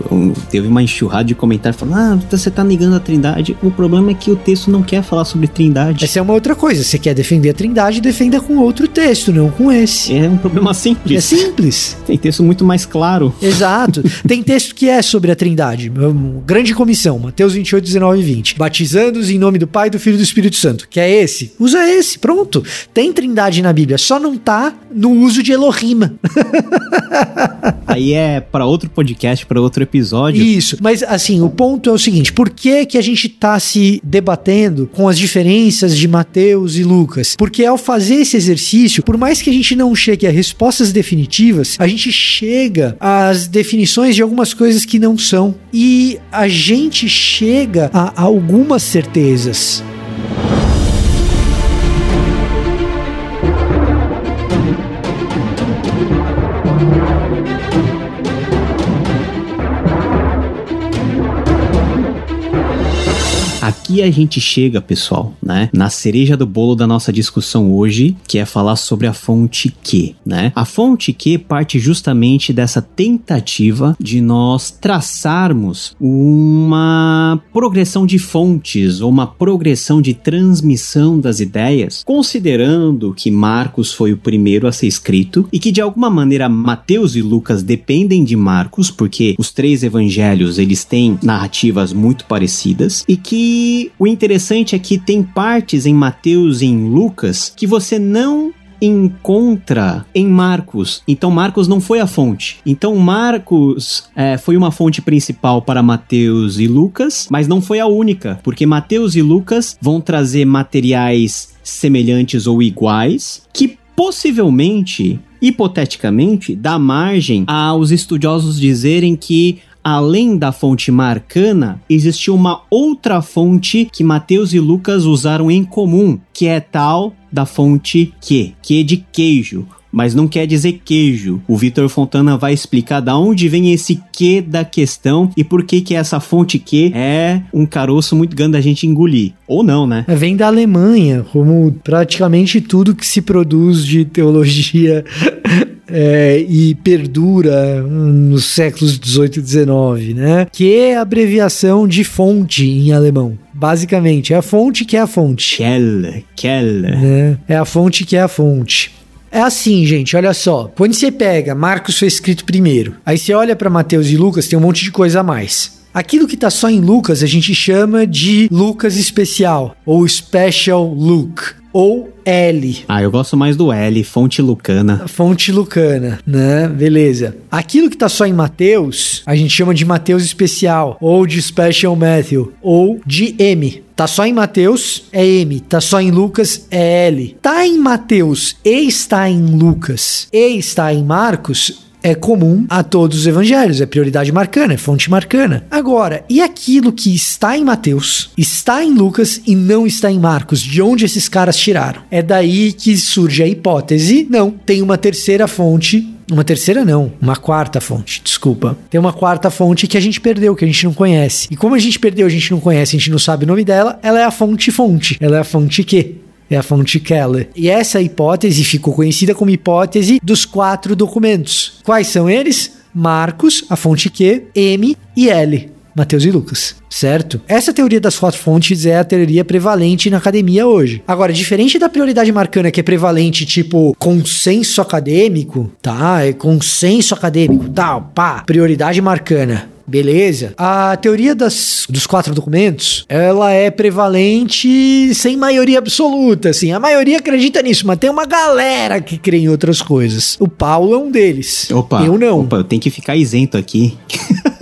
B: teve uma enxurrada de comentários falando, ah, você tá negando a trindade. O problema é que o texto não quer falar sobre trindade.
C: Essa é uma outra coisa. Você quer defender a trindade, defenda com outro texto, não com esse.
B: É um problema simples.
C: É simples.
B: Tem texto muito mais claro.
C: Exato. Tem texto que é sobre a trindade. Grande comissão, Mateus 28, 19 e 20. Batizando-os em nome do Pai, do Filho e do Espírito Santo. Que é esse? Usa esse, pronto. Tem trindade na Bíblia, só não tá no uso de Elohim.
B: Aí é para outro podcast, para outro episódio.
C: Isso, mas assim, o ponto é o seguinte, por que que a gente tá se debatendo com as diferenças de Mateus e Lucas? Porque ao fazer esse exercício, por mais que a gente não chegue a respostas definitivas, a gente chega às definições de algumas coisas que não são. E a gente chega a algumas certezas.
B: Aqui a gente chega, pessoal, né, na cereja do bolo da nossa discussão hoje, que é falar sobre a fonte Q, né? A fonte Q parte justamente dessa tentativa de nós traçarmos uma progressão de fontes ou uma progressão de transmissão das ideias, considerando que Marcos foi o primeiro a ser escrito e que de alguma maneira Mateus e Lucas dependem de Marcos, porque os três evangelhos eles têm narrativas muito parecidas e que o interessante é que tem partes em Mateus e em Lucas que você não encontra em Marcos. Então Marcos não foi a fonte. Então Marcos é, foi uma fonte principal para Mateus e Lucas, mas não foi a única, porque Mateus e Lucas vão trazer materiais semelhantes ou iguais que possivelmente hipoteticamente, dá margem aos estudiosos dizerem que além da fonte marcana, existiu uma outra fonte que Mateus e Lucas usaram em comum, que é tal da fonte que, que é de queijo, mas não quer dizer queijo. O Vitor Fontana vai explicar da onde vem esse que da questão e por que que essa fonte que é um caroço muito grande da gente engolir. Ou não, né?
C: Vem da Alemanha, como praticamente tudo que se produz de teologia é, e perdura nos séculos 18 e 19, né? Que é a abreviação de fonte em alemão. Basicamente, é a fonte que é a fonte.
B: Quelle, quelle.
C: Né? É a fonte que é a fonte. É assim, gente, olha só. Quando você pega, Marcos foi escrito primeiro. Aí você olha para Mateus e Lucas, tem um monte de coisa a mais. Aquilo que tá só em Lucas a gente chama de Lucas especial ou Special Luke ou L.
B: Ah, eu gosto mais do L, fonte lucana.
C: Fonte lucana, né? Beleza. Aquilo que tá só em Mateus, a gente chama de Mateus especial, ou de Special Matthew, ou de M. Tá só em Mateus, é M. Tá só em Lucas, é L. Tá em Mateus e está em Lucas e está em Marcos, é comum a todos os evangelhos, é prioridade marcana, é fonte marcana. Agora, e aquilo que está em Mateus, está em Lucas e não está em Marcos? De onde esses caras tiraram? É daí que surge a hipótese: não, tem uma terceira fonte uma terceira não, uma quarta fonte, desculpa. Tem uma quarta fonte que a gente perdeu, que a gente não conhece. E como a gente perdeu, a gente não conhece, a gente não sabe o nome dela, ela é a fonte fonte. Ela é a fonte que? É a fonte Keller. E essa hipótese ficou conhecida como hipótese dos quatro documentos. Quais são eles? Marcos, a fonte Q, M e L. Mateus e Lucas, certo? Essa teoria das quatro fontes é a teoria prevalente na academia hoje. Agora, diferente da prioridade marcana que é prevalente, tipo consenso acadêmico, tá? É consenso acadêmico, tal, pá, prioridade marcana beleza. A teoria das, dos quatro documentos, ela é prevalente sem maioria absoluta, assim. A maioria acredita nisso, mas tem uma galera que crê em outras coisas. O Paulo é um deles.
B: Opa,
C: eu não.
B: Opa, eu tenho que ficar isento aqui.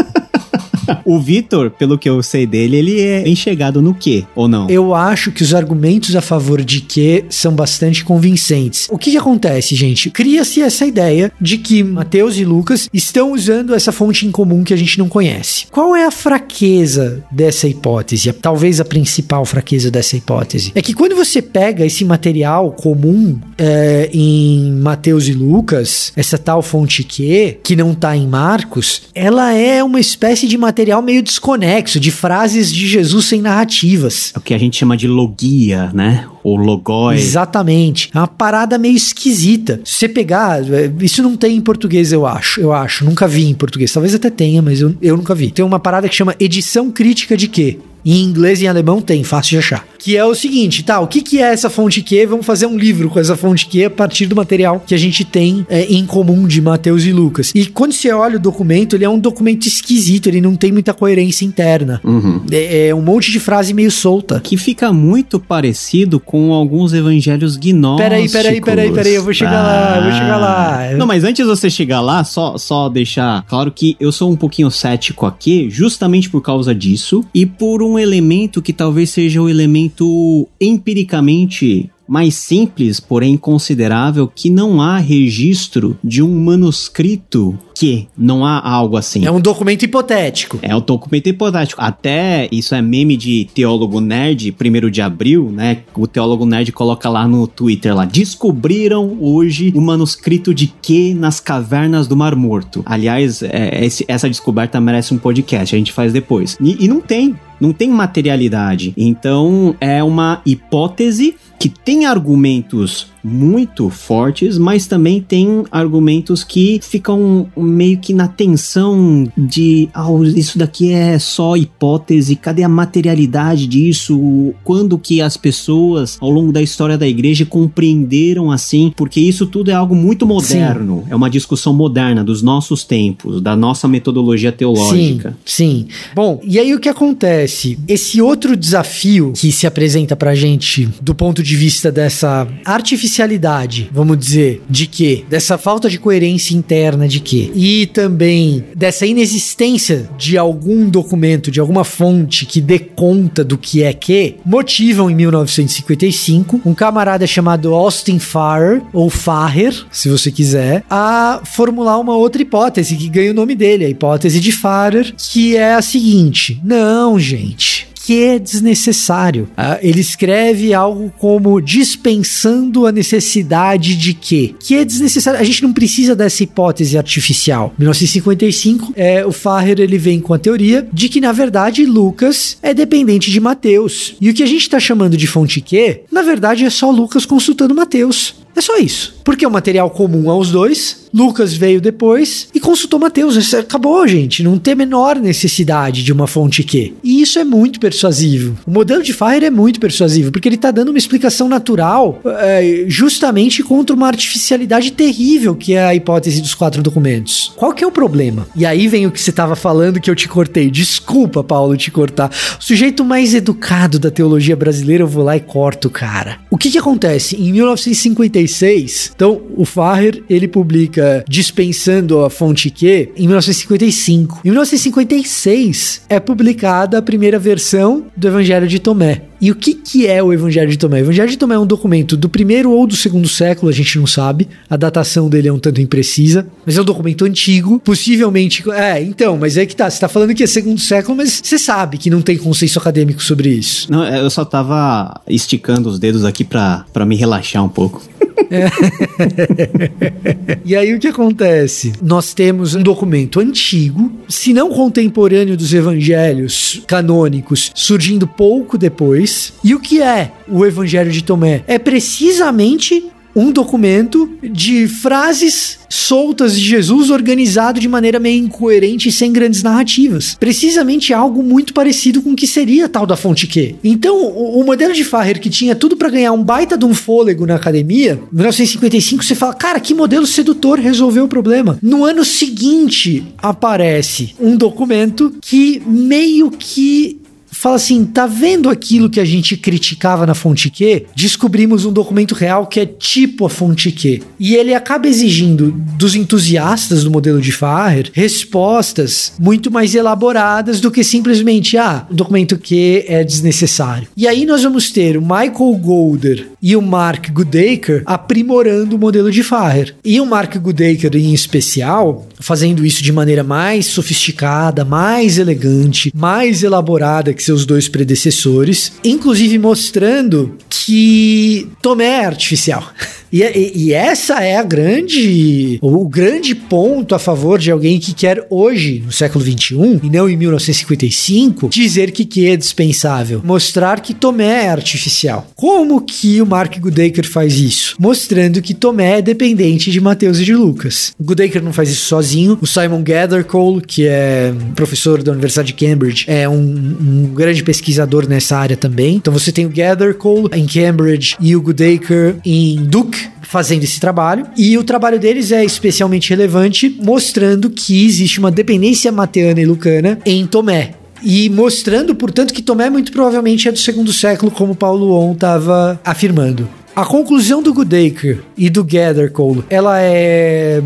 B: o Vitor, pelo que eu sei dele, ele é enxergado no quê, ou não?
C: Eu acho que os argumentos a favor de que são bastante convincentes. O que, que acontece, gente? Cria-se essa ideia de que Mateus e Lucas estão usando essa fonte em comum que a gente não conhece. Qual é a fraqueza dessa hipótese? Talvez a principal fraqueza dessa hipótese. É que quando você pega esse material comum é, em Mateus e Lucas, essa tal fonte Q, que não tá em Marcos, ela é uma espécie de material meio desconexo, de frases de Jesus sem narrativas.
B: É o que a gente chama de logia, né? Ou logói.
C: Exatamente. É uma parada meio esquisita. Se você pegar, é, isso não tem em português, eu acho. Eu acho. Nunca vi em português. Talvez até tenha, mas eu, eu nunca vi. Tem uma parada que chama edição crítica de quê? Em inglês e em alemão tem, fácil de achar. Que é o seguinte, tá? O que, que é essa fonte Q? Vamos fazer um livro com essa fonte Q a partir do material que a gente tem é, em comum de Mateus e Lucas. E quando você olha o documento, ele é um documento esquisito, ele não tem muita coerência interna.
B: Uhum.
C: É, é um monte de frase meio solta.
B: Que fica muito parecido com alguns evangelhos gnósticos.
C: Peraí, peraí, peraí, peraí, eu vou chegar lá, eu vou chegar lá.
B: Não, mas antes de você chegar lá, só, só deixar claro que eu sou um pouquinho cético aqui, justamente por causa disso, e por um elemento que talvez seja o elemento empiricamente mais simples, porém considerável, que não há registro de um manuscrito que não há algo assim.
C: É um documento hipotético.
B: É um documento hipotético. Até isso é meme de teólogo nerd, primeiro de abril, né? O teólogo nerd coloca lá no Twitter lá: descobriram hoje o manuscrito de que nas cavernas do Mar Morto. Aliás, é, esse, essa descoberta merece um podcast, a gente faz depois. E, e não tem, não tem materialidade. Então é uma hipótese que tem argumentos muito fortes, mas também tem argumentos que ficam meio que na tensão de ah, isso daqui é só hipótese, cadê a materialidade disso? Quando que as pessoas ao longo da história da igreja compreenderam assim? Porque isso tudo é algo muito moderno, sim. é uma discussão moderna dos nossos tempos, da nossa metodologia teológica.
C: Sim, sim. Bom, e aí o que acontece? Esse outro desafio que se apresenta pra gente do ponto de vista dessa artificialidade artificialidade, vamos dizer, de quê? Dessa falta de coerência interna de quê? E também dessa inexistência de algum documento, de alguma fonte que dê conta do que é que, motivam em 1955 um camarada chamado Austin Farrer, ou Farrer, se você quiser, a formular uma outra hipótese que ganha o nome dele, a hipótese de Farrer, que é a seguinte: não, gente que é desnecessário. Ah, ele escreve algo como dispensando a necessidade de quê? Que é desnecessário. A gente não precisa dessa hipótese artificial. 1955, é, o Farrer ele vem com a teoria de que na verdade Lucas é dependente de Mateus. E o que a gente está chamando de fonte Q, na verdade é só Lucas consultando Mateus. É só isso. Porque é um material comum aos dois. Lucas veio depois e consultou Mateus. Acabou, gente. Não tem a menor necessidade de uma fonte Q. E isso é muito persuasivo. O modelo de Fire é muito persuasivo, porque ele está dando uma explicação natural é, justamente contra uma artificialidade terrível que é a hipótese dos quatro documentos. Qual que é o problema? E aí vem o que você estava falando que eu te cortei. Desculpa, Paulo, te cortar. O sujeito mais educado da teologia brasileira, eu vou lá e corto, cara. O que que acontece? Em 1956, 1956. Então, o Farrer, ele publica dispensando a fonte Q em 1955. Em 1956 é publicada a primeira versão do Evangelho de Tomé. E o que, que é o Evangelho de Tomé? O Evangelho de Tomé é um documento do primeiro ou do segundo século, a gente não sabe. A datação dele é um tanto imprecisa, mas é um documento antigo, possivelmente. É, então, mas é que tá. Você tá falando que é segundo século, mas você sabe que não tem consenso acadêmico sobre isso.
B: Não, eu só tava esticando os dedos aqui para me relaxar um pouco.
C: E aí o que acontece? Nós temos um documento antigo, se não contemporâneo dos evangelhos canônicos, surgindo pouco depois. E o que é o Evangelho de Tomé? É precisamente um documento de frases soltas de Jesus organizado de maneira meio incoerente e sem grandes narrativas. Precisamente algo muito parecido com o que seria tal da fonte Q. Então, o, o modelo de Farrer que tinha tudo para ganhar um baita de um fôlego na academia, em 1955 você fala, cara, que modelo sedutor resolveu o problema. No ano seguinte aparece um documento que meio que fala assim: tá vendo aquilo que a gente criticava na fonte Q? Descobrimos um documento real que é tipo a fonte Q. E ele acaba exigindo dos entusiastas do modelo de Farrer respostas muito mais elaboradas do que simplesmente, ah, o documento Q é desnecessário. E aí nós vamos ter o Michael Golder e o Mark Goodacre aprimorando o modelo de Farrer. E o Mark Goodacre, em especial, fazendo isso de maneira mais sofisticada, mais elegante, mais elaborada que seus dois predecessores, inclusive mostrando que Tomé é artificial. E, e, e, essa é a grande, o grande ponto a favor de alguém que quer hoje, no século 21 e não em 1955, dizer que que é dispensável, mostrar que Tomé é artificial. Como que o Mark Goodacre faz isso? Mostrando que Tomé é dependente de Mateus e de Lucas. O Goodacre não faz isso sozinho. O Simon Gathercole, que é professor da Universidade de Cambridge, é um, um grande pesquisador nessa área também. Então você tem o Gathercole em Cambridge e o Goodacre em Duke fazendo esse trabalho. E o trabalho deles é especialmente relevante, mostrando que existe uma dependência mateana e lucana em Tomé. E mostrando, portanto, que Tomé muito provavelmente é do segundo século, como Paulo On estava afirmando. A conclusão do Goodacre e do Gathercole, ela é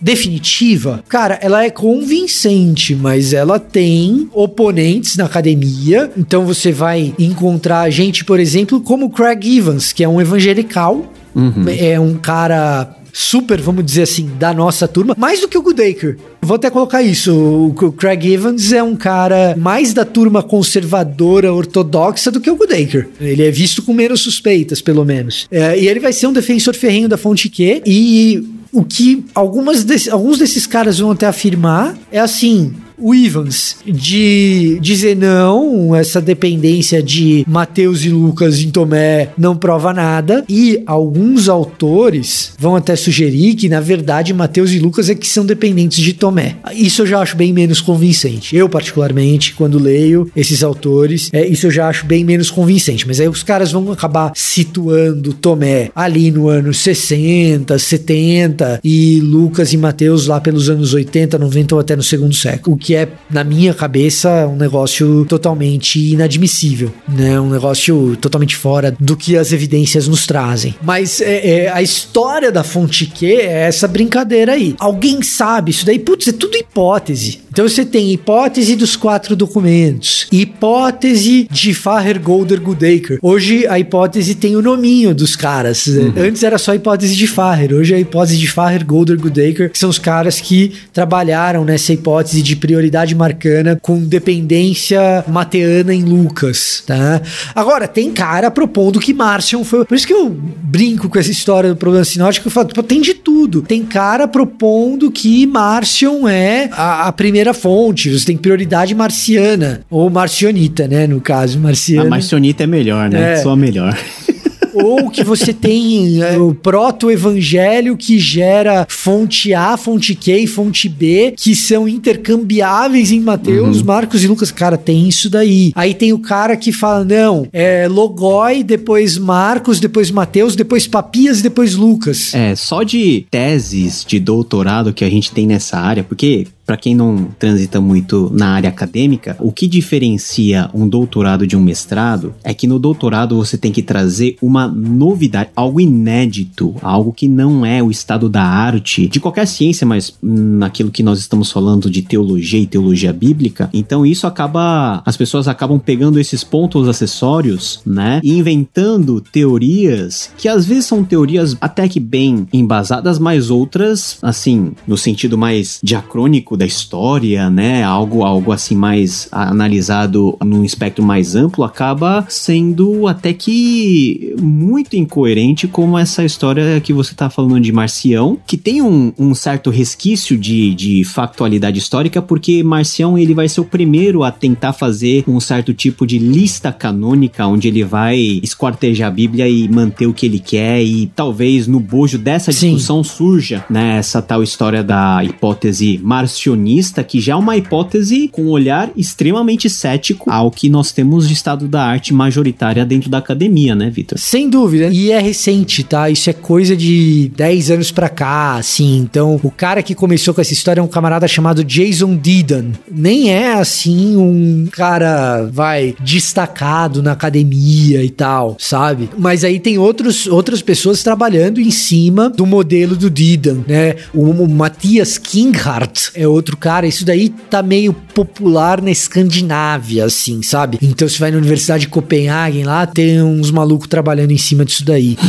C: definitiva? Cara, ela é convincente, mas ela tem oponentes na academia. Então você vai encontrar gente, por exemplo, como Craig Evans, que é um evangelical, uhum. é um cara super, vamos dizer assim, da nossa turma, mais do que o Goodacre. Vou até colocar isso. O Craig Evans é um cara mais da turma conservadora ortodoxa do que o Goodacre. Ele é visto com menos suspeitas, pelo menos. É, e ele vai ser um defensor ferrenho da fonte Q. E o que algumas alguns desses caras vão até afirmar é assim: o Evans de dizer não, essa dependência de Mateus e Lucas em Tomé não prova nada, e alguns autores vão até sugerir que, na verdade, Mateus e Lucas é que são dependentes de Tomé. Isso eu já acho bem menos convincente. Eu, particularmente, quando leio esses autores, é, isso eu já acho bem menos convincente. Mas aí os caras vão acabar situando Tomé ali no ano 60, 70 e Lucas e Mateus lá pelos anos 80, 90 ou até no segundo século. O que que é, na minha cabeça, um negócio totalmente inadmissível, né? Um negócio totalmente fora do que as evidências nos trazem. Mas é, é, a história da fonte Q é essa brincadeira aí. Alguém sabe isso daí? Putz, é tudo hipótese. Então você tem hipótese dos quatro documentos, hipótese de Faher, Golder, Goodacre. Hoje a hipótese tem o nominho dos caras. Uhum. Antes era só a hipótese de Faher, hoje é a hipótese de Faher, Golder, Goodacre, que são os caras que trabalharam nessa hipótese de prioridade marcana com dependência mateana em Lucas, tá? Agora, tem cara propondo que Marcion foi... Por isso que eu brinco com essa história do problema sinótico, eu falo, tem de tudo. Tem cara propondo que Marcion é a, a primeira fonte, você tem prioridade marciana, ou marcionita, né, no caso, marciana.
B: A marcionita é melhor, né? É. Só a melhor.
C: ou que você tem é, o proto-evangelho que gera fonte A, fonte Q e fonte B, que são intercambiáveis em Mateus, uhum. Marcos e Lucas. Cara, tem isso daí. Aí tem o cara que fala, não, é Logoi, depois Marcos, depois Mateus, depois Papias e depois Lucas.
B: É, só de teses de doutorado que a gente tem nessa área, porque para quem não transita muito na área acadêmica, o que diferencia um doutorado de um mestrado é que no doutorado você tem que trazer uma novidade, algo inédito, algo que não é o estado da arte de qualquer ciência, mas naquilo que nós estamos falando de teologia e teologia bíblica. Então isso acaba, as pessoas acabam pegando esses pontos acessórios, né, e inventando teorias que às vezes são teorias até que bem embasadas, mas outras, assim, no sentido mais diacrônico da história, né? Algo, algo assim mais analisado num espectro mais amplo, acaba sendo até que muito incoerente como essa história que você tá falando de Marcião, que tem um, um certo resquício de, de factualidade histórica, porque Marcião ele vai ser o primeiro a tentar fazer um certo tipo de lista canônica, onde ele vai esquartejar a Bíblia e manter o que ele quer, e talvez no bojo dessa discussão Sim. surja né, essa tal história da hipótese marcionista reducionista, que já é uma hipótese com um olhar extremamente cético ao que nós temos de estado da arte majoritária dentro da academia, né, Vitor?
C: Sem dúvida. E é recente, tá? Isso é coisa de 10 anos pra cá, assim. Então, o cara que começou com essa história é um camarada chamado Jason Deedon. Nem é, assim, um cara, vai, destacado na academia e tal, sabe? Mas aí tem outros, outras pessoas trabalhando em cima do modelo do Deedon, né? O, o Matias Kinghart é outro cara. Isso daí tá meio popular na Escandinávia, assim, sabe? Então você vai na Universidade de Copenhagen lá, tem uns malucos trabalhando em cima disso daí.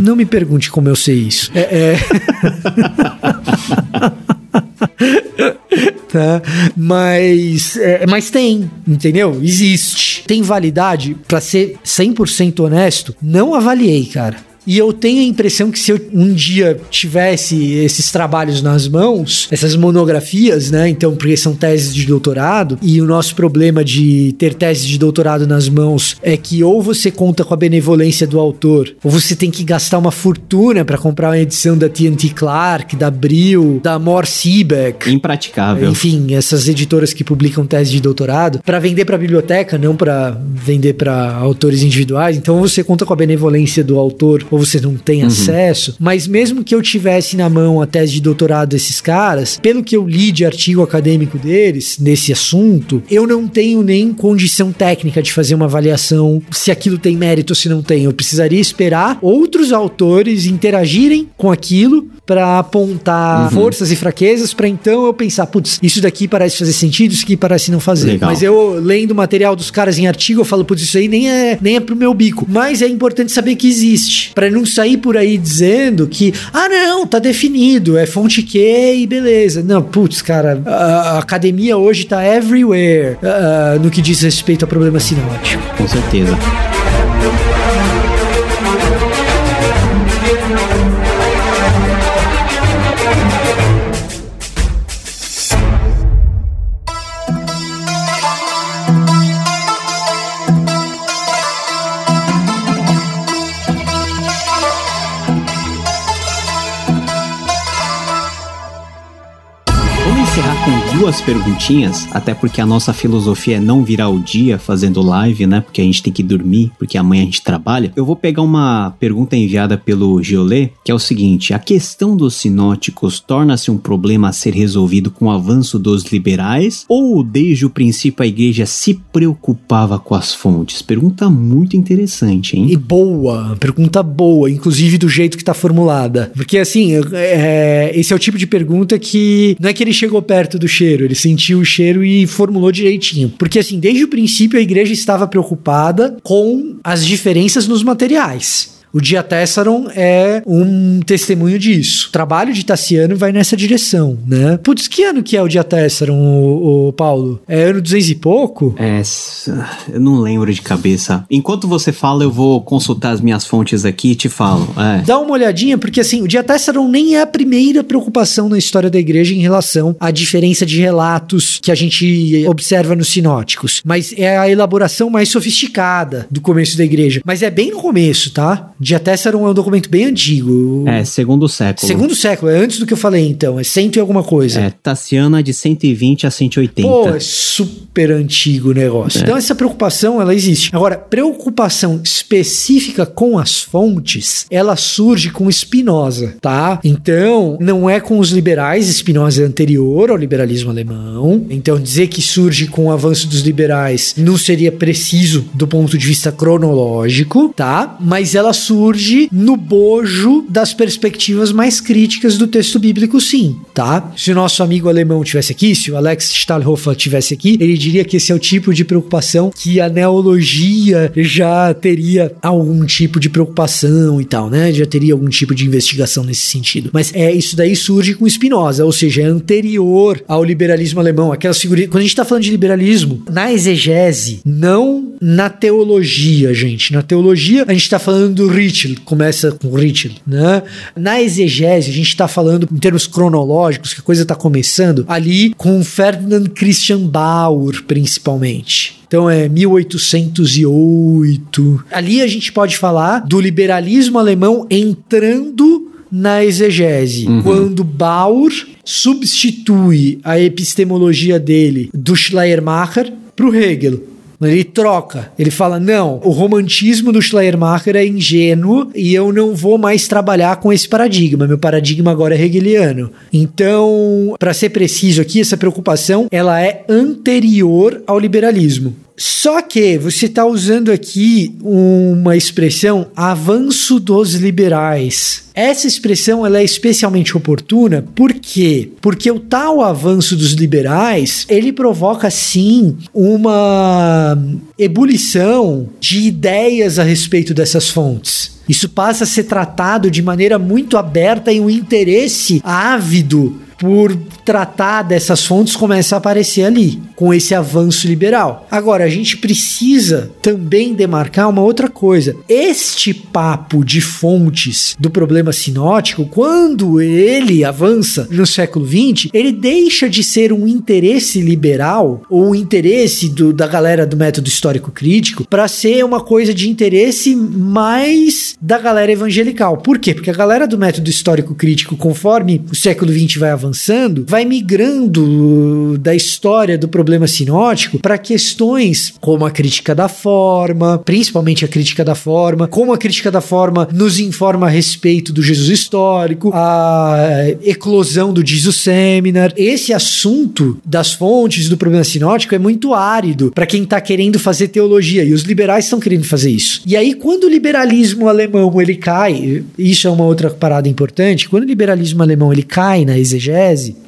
C: Não me pergunte como eu sei isso. É. é... tá? Mas, é, mas tem, entendeu? Existe. Tem validade? Para ser 100% honesto, não avaliei, cara. E eu tenho a impressão que se eu um dia tivesse esses trabalhos nas mãos, essas monografias, né? Então, porque são teses de doutorado, e o nosso problema de ter teses de doutorado nas mãos é que ou você conta com a benevolência do autor, ou você tem que gastar uma fortuna para comprar uma edição da TNT Clark, da Brill, da Mor Siebeck.
B: Impraticável.
C: Enfim, essas editoras que publicam teses de doutorado, para vender para biblioteca, não para vender para autores individuais. Então, você conta com a benevolência do autor ou você não tem uhum. acesso. Mas mesmo que eu tivesse na mão a tese de doutorado desses caras, pelo que eu li de artigo acadêmico deles nesse assunto, eu não tenho nem condição técnica de fazer uma avaliação se aquilo tem mérito ou se não tem. Eu precisaria esperar outros autores interagirem com aquilo para apontar uhum. forças e fraquezas, para então eu pensar, putz, isso daqui parece fazer sentido, isso aqui parece não fazer. Legal. Mas eu lendo o material dos caras em artigo, eu falo, putz, isso aí nem é, nem é pro meu bico. Mas é importante saber que existe, para não sair por aí dizendo que, ah, não, tá definido, é fonte Q e beleza. Não, putz, cara, a, academia hoje tá everywhere uh, no que diz respeito a problema sinótico.
B: Com certeza. Duas perguntinhas, até porque a nossa filosofia é não virar o dia fazendo live, né? Porque a gente tem que dormir, porque amanhã a gente trabalha. Eu vou pegar uma pergunta enviada pelo Giolê, que é o seguinte: a questão dos sinóticos torna-se um problema a ser resolvido com o avanço dos liberais ou desde o princípio a igreja se preocupava com as fontes? Pergunta muito interessante, hein?
C: E boa, pergunta boa, inclusive do jeito que tá formulada. Porque assim, é, esse é o tipo de pergunta que não é que ele chegou perto do cheiro cheiro, ele sentiu o cheiro e formulou direitinho. Porque assim, desde o princípio a igreja estava preocupada com as diferenças nos materiais. O Diatessaron é um testemunho disso. O trabalho de Tassiano vai nessa direção, né? Putz, que ano que é o Diatessaron, o, o Paulo? É ano 200 e pouco?
B: É, eu não lembro de cabeça. Enquanto você fala, eu vou consultar as minhas fontes aqui e te falo. É.
C: Dá uma olhadinha, porque assim, o Diatessaron nem é a primeira preocupação na história da igreja em relação à diferença de relatos que a gente observa nos sinóticos. Mas é a elaboração mais sofisticada do começo da igreja. Mas é bem no começo, tá? Diatessaron é um documento bem antigo.
B: É, segundo século.
C: Segundo século, é antes do que eu falei então, é cento e alguma coisa.
B: É, Tassiana de 120 a 180.
C: Pô, é super antigo o negócio. É. Então essa preocupação, ela existe. Agora, preocupação específica com as fontes, ela surge com Spinoza, tá? Então, não é com os liberais, Spinoza é anterior ao liberalismo alemão. Então, dizer que surge com o avanço dos liberais não seria preciso do ponto de vista cronológico, tá? Mas ela surge surge no bojo das perspectivas mais críticas do texto bíblico, sim, tá? Se o nosso amigo alemão tivesse aqui, se o Alex Stahlhofer tivesse aqui, ele diria que esse é o tipo de preocupação que a neologia já teria algum tipo de preocupação e tal, né? Já teria algum tipo de investigação nesse sentido. Mas é isso daí surge com Spinoza, ou seja, é anterior ao liberalismo alemão. Aquelas figurinhas. Quando a gente está falando de liberalismo, na exegese, não na teologia, gente. Na teologia, a gente está falando do Ritchell, começa com Ritchell, né? Na exegese, a gente está falando em termos cronológicos, que a coisa está começando ali com Ferdinand Christian Bauer, principalmente. Então é 1808. Ali a gente pode falar do liberalismo alemão entrando na exegese, uhum. quando Bauer substitui a epistemologia dele do Schleiermacher para o Hegel. Ele troca. Ele fala: não, o romantismo do Schleiermacher é ingênuo e eu não vou mais trabalhar com esse paradigma. Meu paradigma agora é hegeliano. Então, para ser preciso aqui, essa preocupação ela é anterior ao liberalismo. Só que você está usando aqui uma expressão avanço dos liberais. Essa expressão ela é especialmente oportuna, por quê? Porque o tal avanço dos liberais, ele provoca sim uma ebulição de ideias a respeito dessas fontes. Isso passa a ser tratado de maneira muito aberta e um interesse ávido por tratar dessas fontes começa a aparecer ali, com esse avanço liberal. Agora, a gente precisa também demarcar uma outra coisa. Este papo de fontes do problema sinótico, quando ele avança no século XX, ele deixa de ser um interesse liberal ou um interesse do, da galera do método histórico crítico para ser uma coisa de interesse mais da galera evangelical. Por quê? Porque a galera do método histórico crítico, conforme o século XX vai avançando, vai migrando da história do problema sinótico para questões como a crítica da forma, principalmente a crítica da forma, como a crítica da forma nos informa a respeito do Jesus histórico, a eclosão do Jesus Seminar. Esse assunto das fontes do problema sinótico é muito árido para quem está querendo fazer teologia e os liberais estão querendo fazer isso. E aí quando o liberalismo alemão ele cai, isso é uma outra parada importante, quando o liberalismo alemão ele cai na exegese,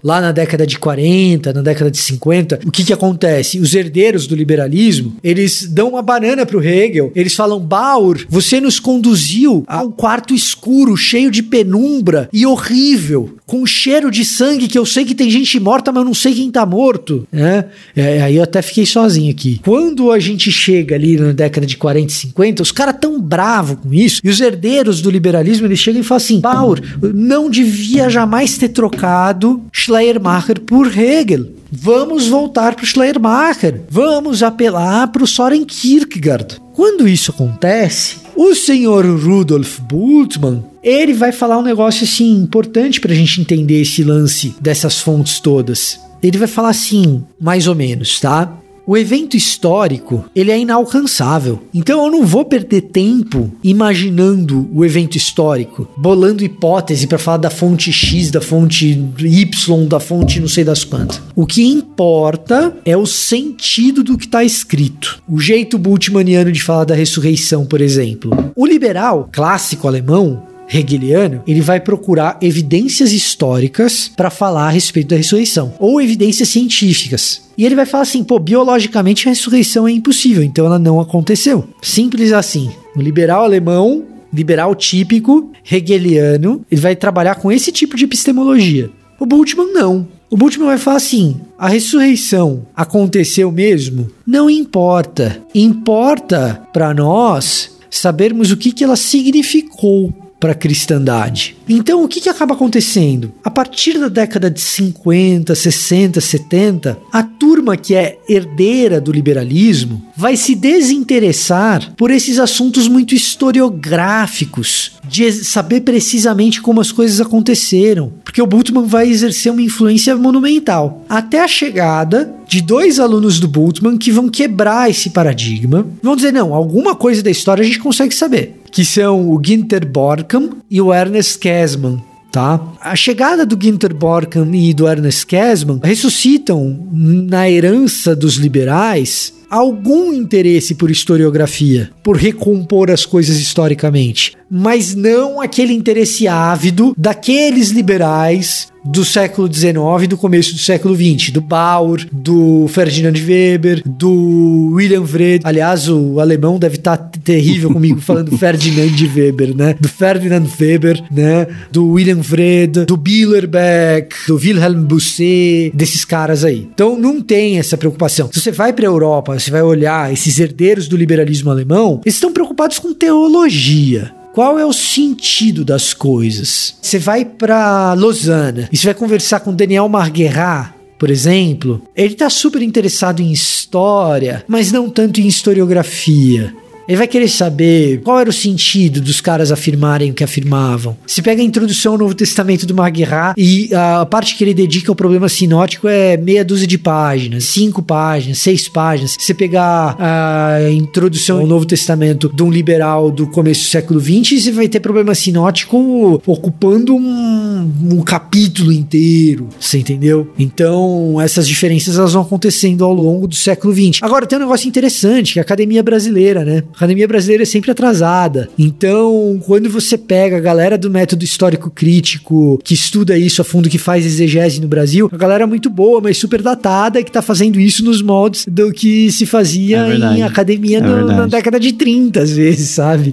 C: lá na década de 40, na década de 50, o que que acontece? Os herdeiros do liberalismo, eles dão uma banana pro Hegel, eles falam, Bauer, você nos conduziu a um quarto escuro, cheio de penumbra e horrível, com cheiro de sangue que eu sei que tem gente morta, mas eu não sei quem tá morto, né? É, aí eu até fiquei sozinho aqui. Quando a gente chega ali na década de 40 e 50, os caras tão bravos com isso, e os herdeiros do liberalismo, eles chegam e falam assim, Bauer, não devia jamais ter trocado Schleiermacher por Hegel. Vamos voltar para o Schleiermacher. Vamos apelar para o Soren Kierkegaard. Quando isso acontece, o senhor Rudolf Bultmann ele vai falar um negócio assim importante para a gente entender esse lance dessas fontes todas. Ele vai falar assim, mais ou menos, tá? O evento histórico, ele é inalcançável. Então eu não vou perder tempo imaginando o evento histórico, bolando hipótese para falar da fonte X, da fonte Y, da fonte não sei das quantas. O que importa é o sentido do que está escrito. O jeito bultmanniano de falar da ressurreição, por exemplo. O liberal clássico alemão, hegeliano, ele vai procurar evidências históricas para falar a respeito da ressurreição, ou evidências científicas. E ele vai falar assim: pô, biologicamente a ressurreição é impossível, então ela não aconteceu. Simples assim. O liberal alemão, liberal típico, hegeliano, ele vai trabalhar com esse tipo de epistemologia. O Bultmann não. O Bultmann vai falar assim: a ressurreição aconteceu mesmo? Não importa. Importa para nós sabermos o que, que ela significou para a cristandade. Então, o que, que acaba acontecendo? A partir da década de 50, 60, 70, a turma que é herdeira do liberalismo vai se desinteressar por esses assuntos muito historiográficos, de saber precisamente como as coisas aconteceram, porque o Bultmann vai exercer uma influência monumental. Até a chegada de dois alunos do Bultmann que vão quebrar esse paradigma, vão dizer: não, alguma coisa da história a gente consegue saber que são o Ginter Borkham e o Ernest Käsman. Tá? A chegada do Ginter Borkham e do Ernest Käsman ressuscitam na herança dos liberais algum interesse por historiografia, por recompor as coisas historicamente, mas não aquele interesse ávido daqueles liberais do século XIX e do começo do século XX, do Bauer, do Ferdinand Weber, do William Wrede. Aliás, o alemão deve estar tá terrível comigo falando Ferdinand Weber, né? Do Ferdinand Weber, né? Do William Wrede, do Billerbeck, do Wilhelm Busset, desses caras aí. Então não tem essa preocupação. Se você vai para a Europa, você vai olhar esses herdeiros do liberalismo alemão, eles estão preocupados com teologia. Qual é o sentido das coisas? Você vai para Lausanne e você vai conversar com Daniel Marguerrat, por exemplo, ele está super interessado em história, mas não tanto em historiografia. Ele vai querer saber qual era o sentido dos caras afirmarem o que afirmavam. Se pega a introdução ao Novo Testamento do Maguirá e a parte que ele dedica ao problema sinótico é meia dúzia de páginas, cinco páginas, seis páginas. Se você pegar a introdução ao Novo Testamento de um liberal do começo do século XX, você vai ter problema sinótico ocupando um, um capítulo inteiro, você entendeu? Então, essas diferenças elas vão acontecendo ao longo do século XX. Agora, tem um negócio interessante, que é a academia brasileira, né? A academia brasileira é sempre atrasada. Então, quando você pega a galera do método histórico crítico, que estuda isso a fundo, que faz exegese no Brasil, a galera é muito boa, mas super datada, que tá fazendo isso nos moldes do que se fazia é em academia é no, na década de 30, às vezes, sabe?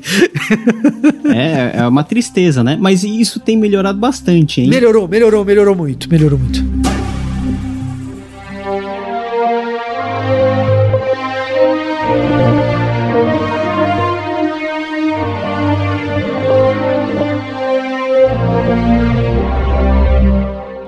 B: é, é uma tristeza, né? Mas isso tem melhorado bastante, hein?
C: Melhorou, melhorou, melhorou muito, melhorou muito.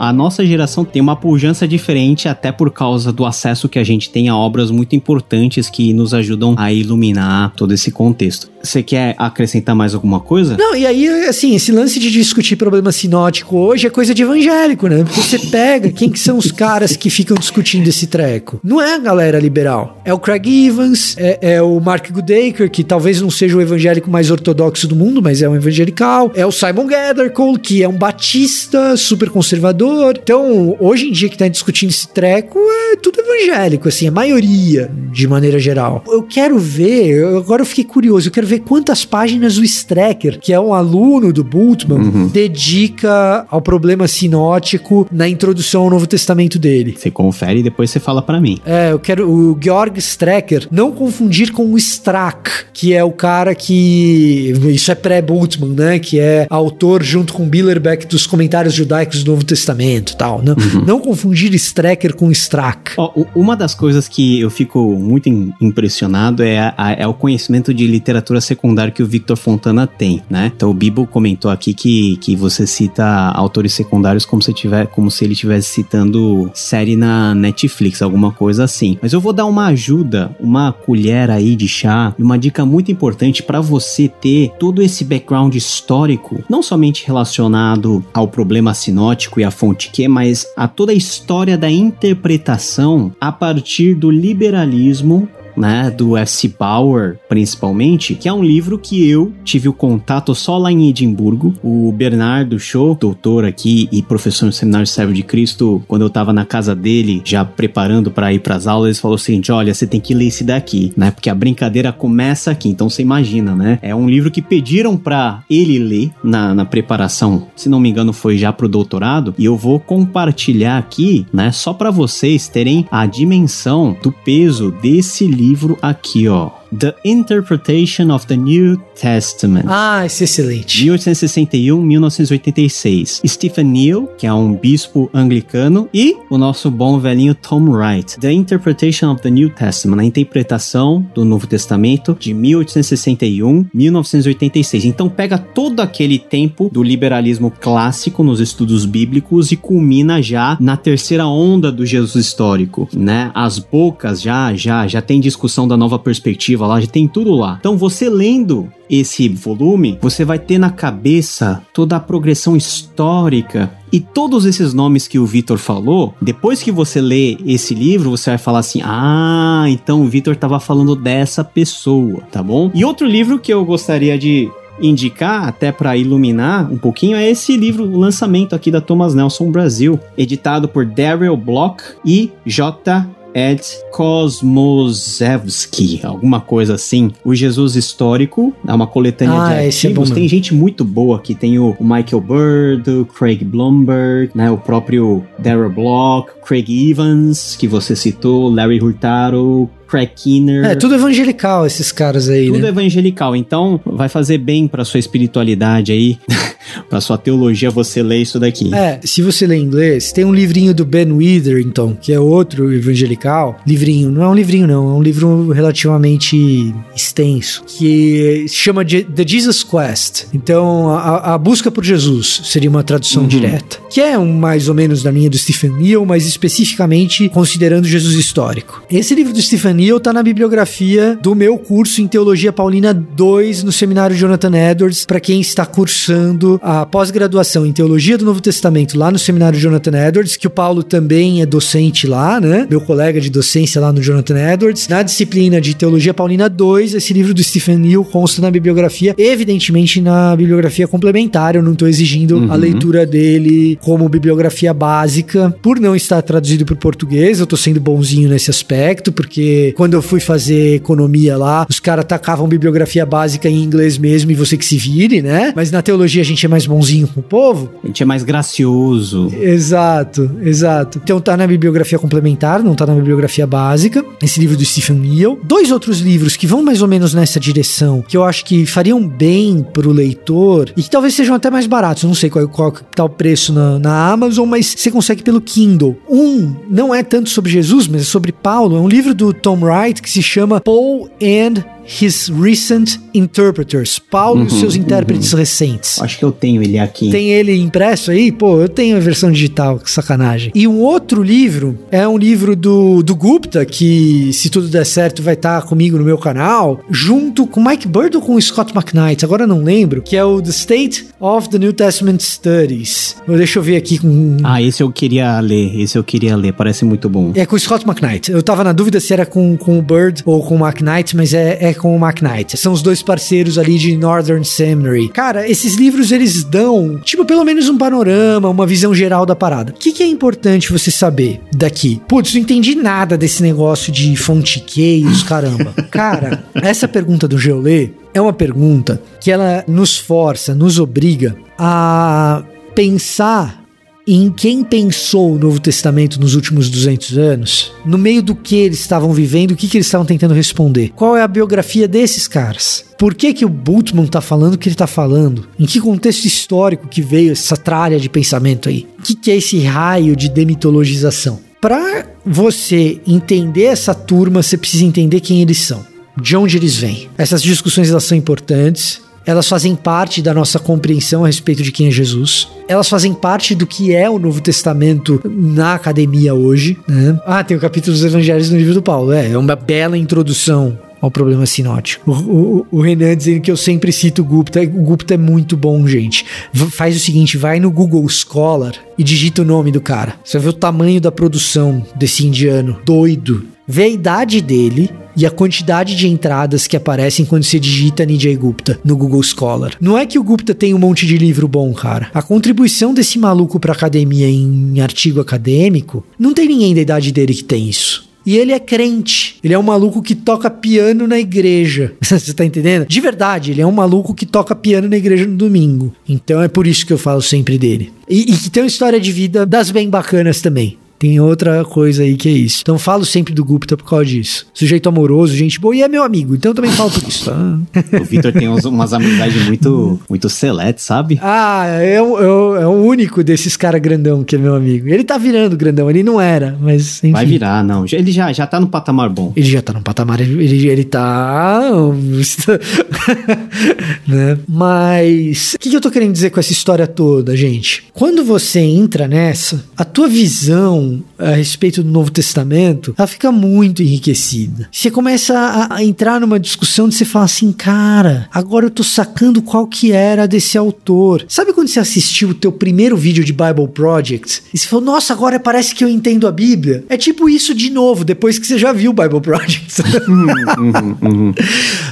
B: A nossa geração tem uma pujança diferente, até por causa do acesso que a gente tem a obras muito importantes que nos ajudam a iluminar todo esse contexto. Você quer acrescentar mais alguma coisa?
C: Não, e aí, assim, esse lance de discutir problema sinótico hoje é coisa de evangélico, né? Porque você pega quem que são os caras que ficam discutindo esse treco. Não é a galera liberal. É o Craig Evans, é, é o Mark Goodacre, que talvez não seja o evangélico mais ortodoxo do mundo, mas é um evangelical. É o Simon Gathercole, que é um batista super conservador então, hoje em dia que tá discutindo esse treco, é tudo evangélico, assim, a maioria, de maneira geral. Eu quero ver, eu, agora eu fiquei curioso, eu quero ver quantas páginas o Strecker, que é um aluno do Bultmann, uhum. dedica ao problema sinótico na introdução ao Novo Testamento dele.
B: Você confere e depois você fala para mim.
C: É, eu quero o Georg Strecker, não confundir com o Strack, que é o cara que. Isso é pré-Bultmann, né? Que é autor junto com Billerbeck dos comentários judaicos do Novo Testamento tal. Não, uhum. não confundir Strecker com Strack.
B: Oh, uma das coisas que eu fico muito impressionado é, a, é o conhecimento de literatura secundária que o Victor Fontana tem, né? Então o Bibo comentou aqui que, que você cita autores secundários como se, tiver, como se ele estivesse citando série na Netflix, alguma coisa assim. Mas eu vou dar uma ajuda, uma colher aí de chá, uma dica muito importante para você ter todo esse background histórico, não somente relacionado ao problema sinótico e à fonte que mas a toda a história da interpretação a partir do liberalismo né, do F.C. Bauer, principalmente, que é um livro que eu tive o contato só lá em Edimburgo. O Bernardo Show, doutor aqui e professor no Seminário Servo de Cristo, quando eu tava na casa dele, já preparando para ir para as aulas, ele falou seguinte: olha, você tem que ler esse daqui, né? Porque a brincadeira começa aqui. Então você imagina, né? É um livro que pediram para ele ler na, na preparação, se não me engano, foi já pro doutorado, e eu vou compartilhar aqui, né? Só para vocês terem a dimensão do peso desse livro livro aqui, ó. The Interpretation of the New Testament.
C: Ah, esse é excelente.
B: 1861-1986. Stephen Neal, que é um bispo anglicano, e o nosso bom velhinho Tom Wright. The Interpretation of the New Testament, a interpretação do Novo Testamento de 1861-1986. Então pega todo aquele tempo do liberalismo clássico nos estudos bíblicos e culmina já na terceira onda do Jesus histórico, né? As bocas já já já tem discussão da nova perspectiva já tem tudo lá. Então você lendo esse volume, você vai ter na cabeça toda a progressão histórica e todos esses nomes que o Vitor falou, depois que você lê esse livro, você vai falar assim: "Ah, então o Vitor estava falando dessa pessoa", tá bom? E outro livro que eu gostaria de indicar, até para iluminar um pouquinho, é esse livro, o lançamento aqui da Thomas Nelson Brasil, editado por Daryl Block e J. Ed Kosmozewski, alguma coisa assim. O Jesus Histórico, é uma coletânea ah, de artigos. É tem gente muito boa aqui, tem o, Michael Bird, o Craig Blumberg, né, o próprio Darrell Block, Craig Evans, que você citou, Larry Hurtado, Craig Kinner.
C: É, tudo evangelical esses caras aí,
B: Tudo
C: né?
B: evangelical. Então, vai fazer bem para sua espiritualidade aí, para sua teologia você ler isso daqui.
C: É, se você lê inglês, tem um livrinho do Ben Witherington, que é outro evangelical. Livrinho, não é um livrinho não, é um livro relativamente extenso, que se chama The Jesus Quest. Então, a, a busca por Jesus seria uma tradução uhum. direta. Que é um mais ou menos da linha do Stephen Neal, mas especificamente considerando Jesus histórico. Esse livro do Stephen Neal tá na bibliografia do meu curso em Teologia Paulina 2 no seminário Jonathan Edwards, para quem está cursando a pós-graduação em Teologia do Novo Testamento lá no seminário Jonathan Edwards, que o Paulo também é docente lá, né? Meu colega de docência lá no Jonathan Edwards. Na disciplina de Teologia Paulina 2, esse livro do Stephen Neal consta na bibliografia, evidentemente na bibliografia complementar, eu não estou exigindo uhum. a leitura dele como bibliografia básica, por não estar traduzido para o português, eu estou sendo bonzinho nesse aspecto, porque quando eu fui fazer economia lá, os caras tacavam bibliografia básica em inglês mesmo e você que se vire, né? Mas na teologia a gente é mais bonzinho com o povo.
B: A gente é mais gracioso.
C: Exato, exato. Então tá na bibliografia complementar, não tá na bibliografia básica. Esse livro do Stephen Neal. Dois outros livros que vão mais ou menos nessa direção, que eu acho que fariam bem pro leitor e que talvez sejam até mais baratos. Eu não sei qual, qual tá o preço na, na Amazon, mas você consegue pelo Kindle. Um não é tanto sobre Jesus, mas é sobre Paulo. É um livro do Tom Wright que se chama Paul and His Recent Interpreters. Paulo uhum, e seus uhum, intérpretes uhum. recentes.
B: Acho que eu tenho ele aqui.
C: Tem ele impresso aí? Pô, eu tenho a versão digital, que sacanagem. E um outro livro é um livro do, do Gupta, que se tudo der certo vai estar tá comigo no meu canal, junto com Mike Bird ou com Scott McKnight, agora não lembro, que é o The State of the New Testament Studies. Deixa eu ver aqui com...
B: Ah, esse eu queria ler, esse eu queria ler, parece muito bom.
C: É com o Scott McKnight. Eu tava na dúvida se era com, com o Bird ou com o McKnight, mas é, é com o McKnight. São os dois parceiros ali de Northern Seminary. Cara, esses livros eles dão, tipo, pelo menos um panorama, uma visão geral da parada. O que, que é importante você saber daqui? Putz, não entendi nada desse negócio de fonte fontiqueios, caramba. Cara, essa pergunta do Geolê é uma pergunta que ela nos força, nos obriga a pensar em quem pensou o Novo Testamento nos últimos 200 anos, no meio do que eles estavam vivendo, o que, que eles estavam tentando responder. Qual é a biografia desses caras? Por que, que o Bultmann está falando o que ele está falando? Em que contexto histórico que veio essa tralha de pensamento aí? O que, que é esse raio de demitologização? Para você entender essa turma, você precisa entender quem eles são de onde eles vêm. Essas discussões elas são importantes elas fazem parte da nossa compreensão a respeito de quem é Jesus. Elas fazem parte do que é o Novo Testamento na academia hoje. Né? Ah, tem o capítulo dos Evangelhos no livro do Paulo. É, é uma bela introdução ao problema sinótico. O, o, o, Renan dizendo que eu sempre cito o Gupta. O Gupta é muito bom, gente. V faz o seguinte: vai no Google Scholar e digita o nome do cara. Você vai ver o tamanho da produção desse indiano doido. Vê a idade dele e a quantidade de entradas que aparecem quando você digita Nijay Gupta no Google Scholar. Não é que o Gupta tem um monte de livro bom, cara. A contribuição desse maluco pra academia em artigo acadêmico, não tem ninguém da idade dele que tem isso. E ele é crente. Ele é um maluco que toca piano na igreja. Você tá entendendo? De verdade, ele é um maluco que toca piano na igreja no domingo. Então é por isso que eu falo sempre dele. E, e que tem uma história de vida das bem bacanas também. Tem outra coisa aí que é isso. Então falo sempre do Gupta por causa disso. Sujeito amoroso, gente boa e é meu amigo. Então também falo por isso. Tá?
B: o Victor tem uns, umas amizades muito, muito seletas, sabe?
C: Ah, é, o, é, é o único desses caras grandão que é meu amigo. Ele tá virando grandão, ele não era, mas enfim.
B: Vai virar, não. Ele já, já tá no patamar bom.
C: Ele já tá no patamar, ele, ele, ele tá. né? Mas. O que, que eu tô querendo dizer com essa história toda, gente? Quando você entra nessa, a tua visão a respeito do Novo Testamento, ela fica muito enriquecida. Você começa a, a entrar numa discussão de você falar assim, cara, agora eu tô sacando qual que era desse autor. Sabe quando você assistiu o teu primeiro vídeo de Bible Project e você falou, nossa, agora parece que eu entendo a Bíblia? É tipo isso de novo, depois que você já viu o Bible Project.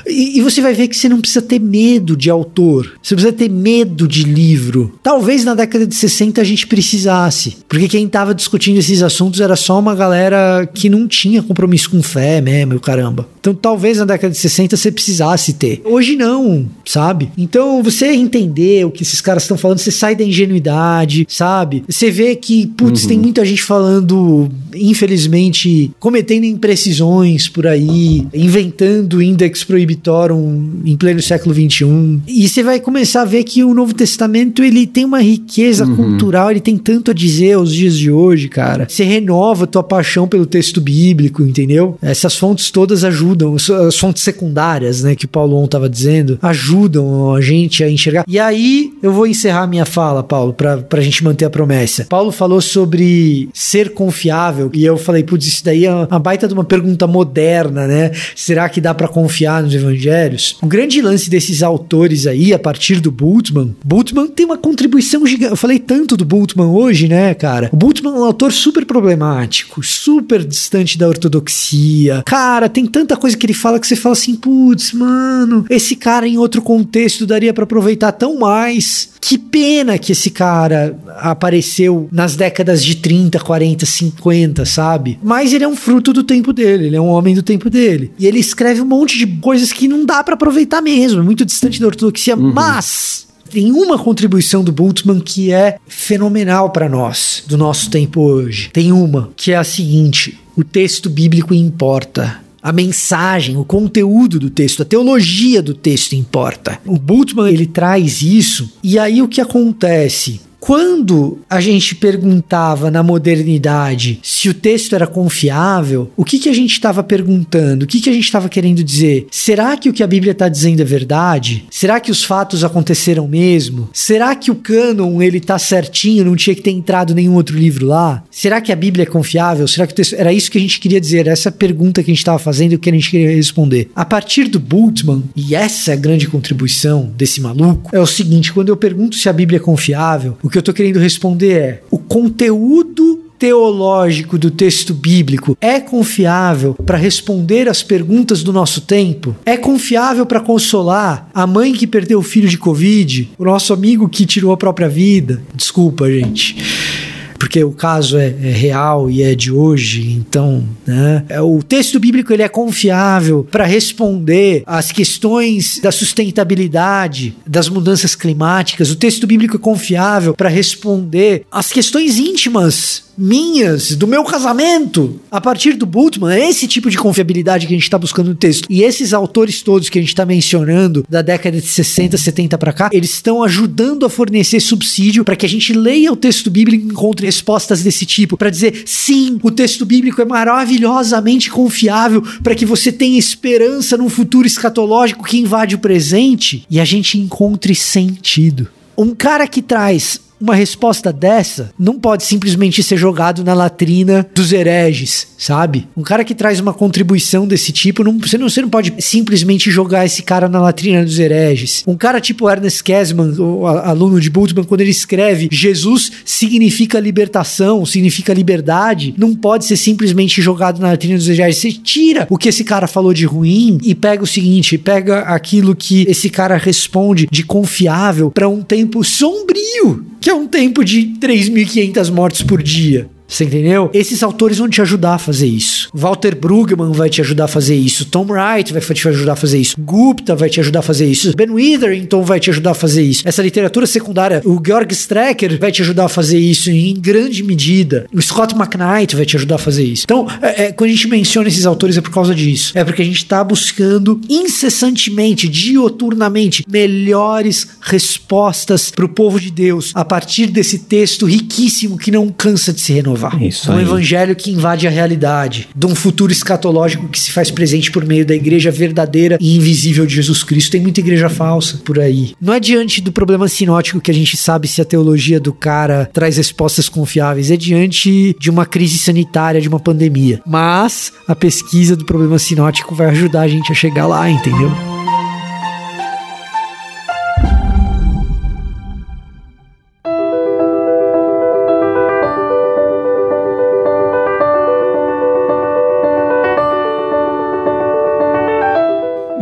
C: E, e você vai ver que você não precisa ter medo de autor, você precisa ter medo de livro. Talvez na década de 60 a gente precisasse, porque quem tava discutindo esses assuntos era só uma galera que não tinha compromisso com fé mesmo, caramba. Então talvez na década de 60 você precisasse ter. Hoje não, sabe? Então você entender o que esses caras estão falando, você sai da ingenuidade, sabe? Você vê que, putz, uhum. tem muita gente falando, infelizmente, cometendo imprecisões por aí, inventando índex proibitivo Scriptorum em pleno século XXI. E você vai começar a ver que o Novo Testamento ele tem uma riqueza uhum. cultural, ele tem tanto a dizer aos dias de hoje, cara. Você renova tua paixão pelo texto bíblico, entendeu? Essas fontes todas ajudam, as fontes secundárias, né, que o Paulo estava dizendo, ajudam a gente a enxergar. E aí eu vou encerrar minha fala, Paulo, pra, pra gente manter a promessa. Paulo falou sobre ser confiável e eu falei, putz, isso daí é uma baita de uma pergunta moderna, né? Será que dá para confiar nos evangelhos? O grande lance desses autores aí, a partir do Bultmann, Bultmann tem uma contribuição gigante. Eu falei tanto do Bultmann hoje, né, cara? O Bultmann é um autor super problemático, super distante da ortodoxia. Cara, tem tanta coisa que ele fala que você fala assim, putz, mano, esse cara em outro contexto daria para aproveitar tão mais. Que pena que esse cara apareceu nas décadas de 30, 40, 50, sabe? Mas ele é um fruto do tempo dele, ele é um homem do tempo dele. E ele escreve um monte de coisas que não dá para aproveitar mesmo, é muito distante da ortodoxia, uhum. mas tem uma contribuição do Bultmann que é fenomenal para nós, do nosso tempo hoje. Tem uma, que é a seguinte: o texto bíblico importa a mensagem, o conteúdo do texto, a teologia do texto importa. O Bultmann ele traz isso e aí o que acontece? Quando a gente perguntava na modernidade se o texto era confiável, o que, que a gente estava perguntando? O que, que a gente estava querendo dizer? Será que o que a Bíblia está dizendo é verdade? Será que os fatos aconteceram mesmo? Será que o cânon ele tá certinho, não tinha que ter entrado nenhum outro livro lá? Será que a Bíblia é confiável? Será que o texto... Era isso que a gente queria dizer, essa pergunta que a gente estava fazendo e que a gente queria responder. A partir do Bultmann, e essa é a grande contribuição desse maluco, é o seguinte: quando eu pergunto se a Bíblia é confiável, o que eu estou querendo responder é: o conteúdo teológico do texto bíblico é confiável para responder às perguntas do nosso tempo? É confiável para consolar a mãe que perdeu o filho de Covid? O nosso amigo que tirou a própria vida? Desculpa, gente porque o caso é, é real e é de hoje, então, né? É, o texto bíblico ele é confiável para responder às questões da sustentabilidade, das mudanças climáticas. O texto bíblico é confiável para responder às questões íntimas minhas, do meu casamento, a partir do Bultmann, é esse tipo de confiabilidade que a gente está buscando no texto. E esses autores todos que a gente está mencionando, da década de 60, 70 para cá, eles estão ajudando a fornecer subsídio para que a gente leia o texto bíblico e encontre respostas desse tipo, para dizer sim, o texto bíblico é maravilhosamente confiável para que você tenha esperança num futuro escatológico que invade o presente e a gente encontre sentido. Um cara que traz uma resposta dessa não pode simplesmente ser jogado na latrina dos hereges, sabe? Um cara que traz uma contribuição desse tipo, não, você, não, você não pode simplesmente jogar esse cara na latrina dos hereges. Um cara tipo Ernest Kesman, aluno de Bultmann, quando ele escreve Jesus significa libertação, significa liberdade, não pode ser simplesmente jogado na latrina dos hereges. Você tira o que esse cara falou de ruim e pega o seguinte, pega aquilo que esse cara responde de confiável para um tempo sombrio que é um tempo de 3.500 mortes por dia. Você entendeu? Esses autores vão te ajudar a fazer isso. Walter Brugman vai te ajudar a fazer isso. Tom Wright vai te ajudar a fazer isso. Gupta vai te ajudar a fazer isso. Ben Witherington vai te ajudar a fazer isso. Essa literatura secundária, o Georg Strecker vai te ajudar a fazer isso em grande medida. O Scott McKnight vai te ajudar a fazer isso. Então, é, é, quando a gente menciona esses autores é por causa disso. É porque a gente está buscando incessantemente, dioturnamente, melhores respostas para o povo de Deus a partir desse texto riquíssimo que não cansa de se renovar renovar.
B: Isso
C: um
B: aí.
C: evangelho que invade a realidade, de um futuro escatológico que se faz presente por meio da igreja verdadeira e invisível de Jesus Cristo. Tem muita igreja falsa por aí. Não é diante do problema sinótico que a gente sabe se a teologia do cara traz respostas confiáveis, é diante de uma crise sanitária, de uma pandemia. Mas a pesquisa do problema sinótico vai ajudar a gente a chegar lá, entendeu?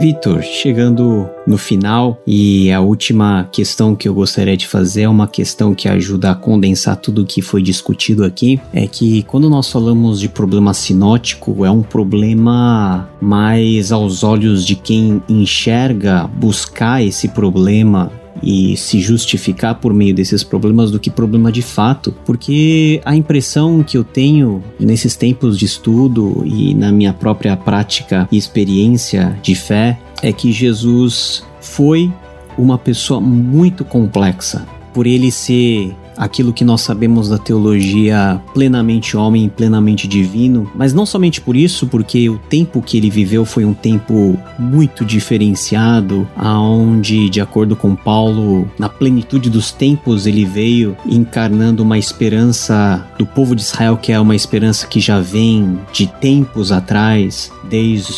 B: Vitor, chegando no final e a última questão que eu gostaria de fazer é uma questão que ajuda a condensar tudo o que foi discutido aqui, é que quando nós falamos de problema sinótico, é um problema mais aos olhos de quem enxerga buscar esse problema e se justificar por meio desses problemas do que problema de fato, porque a impressão que eu tenho nesses tempos de estudo e na minha própria prática e experiência de fé é que Jesus foi uma pessoa muito complexa. Por ele ser aquilo que nós sabemos da teologia plenamente homem plenamente divino, mas não somente por isso, porque o tempo que ele viveu foi um tempo muito diferenciado, aonde, de acordo com Paulo, na plenitude dos tempos ele veio encarnando uma esperança do povo de Israel que é uma esperança que já vem de tempos atrás, desde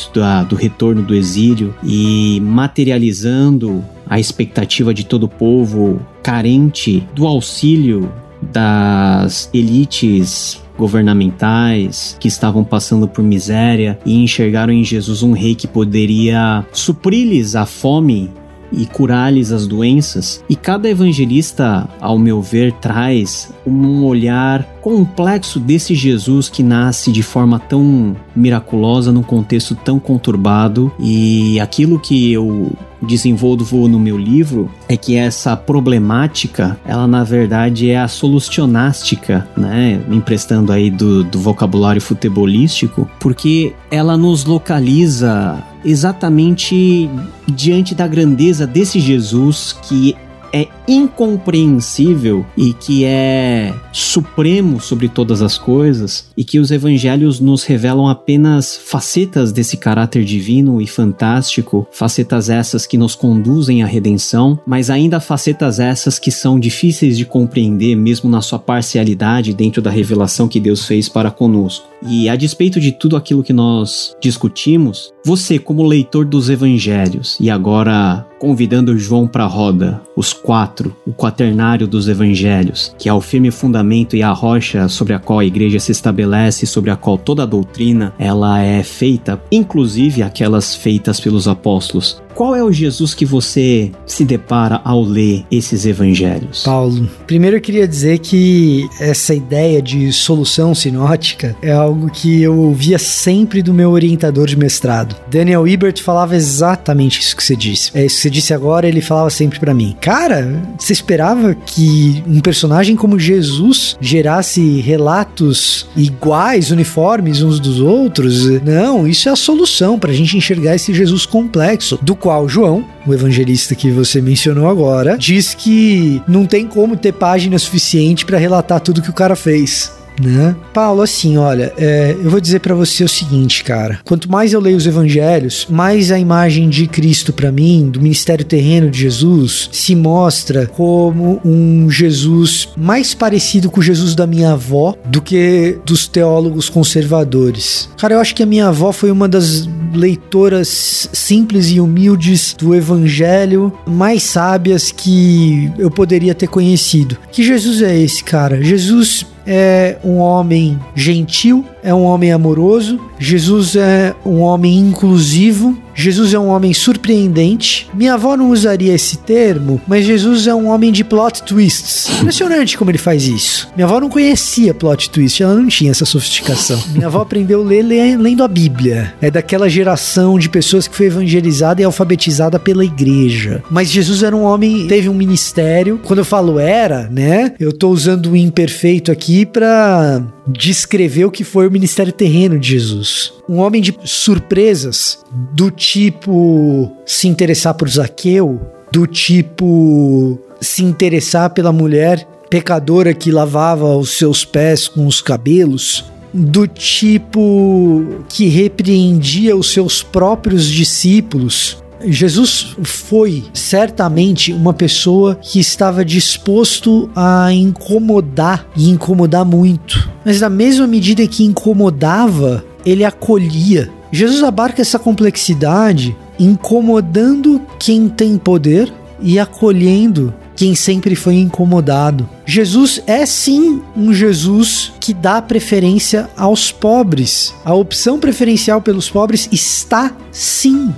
B: o retorno do exílio e materializando a expectativa de todo o povo carente do auxílio das elites governamentais que estavam passando por miséria e enxergaram em Jesus um rei que poderia suprir-lhes a fome e curar-lhes as doenças. E cada evangelista, ao meu ver, traz um olhar complexo desse Jesus que nasce de forma tão miraculosa num contexto tão conturbado e aquilo que eu desenvolvo no meu livro é que essa problemática, ela na verdade é a solucionástica, né? Emprestando aí do, do vocabulário futebolístico, porque ela nos localiza exatamente diante da grandeza desse Jesus que é incompreensível e que é supremo sobre todas as coisas, e que os evangelhos nos revelam apenas facetas desse caráter divino e fantástico, facetas essas que nos conduzem à redenção, mas ainda facetas essas que são difíceis de compreender, mesmo na sua parcialidade dentro da revelação que Deus fez para conosco. E a despeito de tudo aquilo que nós discutimos, você, como leitor dos evangelhos, e agora convidando João para a roda, os quatro, o quaternário dos evangelhos, que é o firme fundamento e a rocha sobre a qual a igreja se estabelece, sobre a qual toda a doutrina ela é feita, inclusive aquelas feitas pelos apóstolos. Qual é o Jesus que você se depara ao ler esses evangelhos?
C: Paulo, primeiro eu queria dizer que essa ideia de solução sinótica é algo que eu ouvia sempre do meu orientador de mestrado. Daniel Ebert falava exatamente isso que você disse. É isso que você disse agora, ele falava sempre para mim. Cara, você esperava que um personagem como Jesus gerasse relatos iguais, uniformes uns dos outros? Não, isso é a solução pra gente enxergar esse Jesus complexo, do qual João, o evangelista que você mencionou agora, diz que não tem como ter página suficiente para relatar tudo que o cara fez né? Paulo, assim, olha, é, eu vou dizer para você o seguinte, cara. Quanto mais eu leio os evangelhos, mais a imagem de Cristo para mim, do ministério terreno de Jesus, se mostra como um Jesus mais parecido com o Jesus da minha avó do que dos teólogos conservadores. Cara, eu acho que a minha avó foi uma das leitoras simples e humildes do evangelho mais sábias que eu poderia ter conhecido. Que Jesus é esse, cara? Jesus é um homem gentil, é um homem amoroso, Jesus é um homem inclusivo, Jesus é um homem surpreendente. Minha avó não usaria esse termo, mas Jesus é um homem de plot twists. Impressionante como ele faz isso. Minha avó não conhecia plot twist, ela não tinha essa sofisticação. Minha avó aprendeu a ler lendo a Bíblia. É daquela geração de pessoas que foi evangelizada e alfabetizada pela igreja. Mas Jesus era um homem, teve um ministério. Quando eu falo era, né? Eu tô usando o imperfeito aqui para descrever o que foi o ministério terreno de Jesus. Um homem de surpresas, do tipo se interessar por Zaqueu, do tipo se interessar pela mulher pecadora que lavava os seus pés com os cabelos, do tipo que repreendia os seus próprios discípulos, Jesus foi certamente uma pessoa que estava disposto a incomodar e incomodar muito. Mas na mesma medida que incomodava, ele acolhia. Jesus abarca essa complexidade incomodando quem tem poder e acolhendo quem sempre foi incomodado. Jesus é sim um Jesus que dá preferência aos pobres. A opção preferencial pelos pobres está sim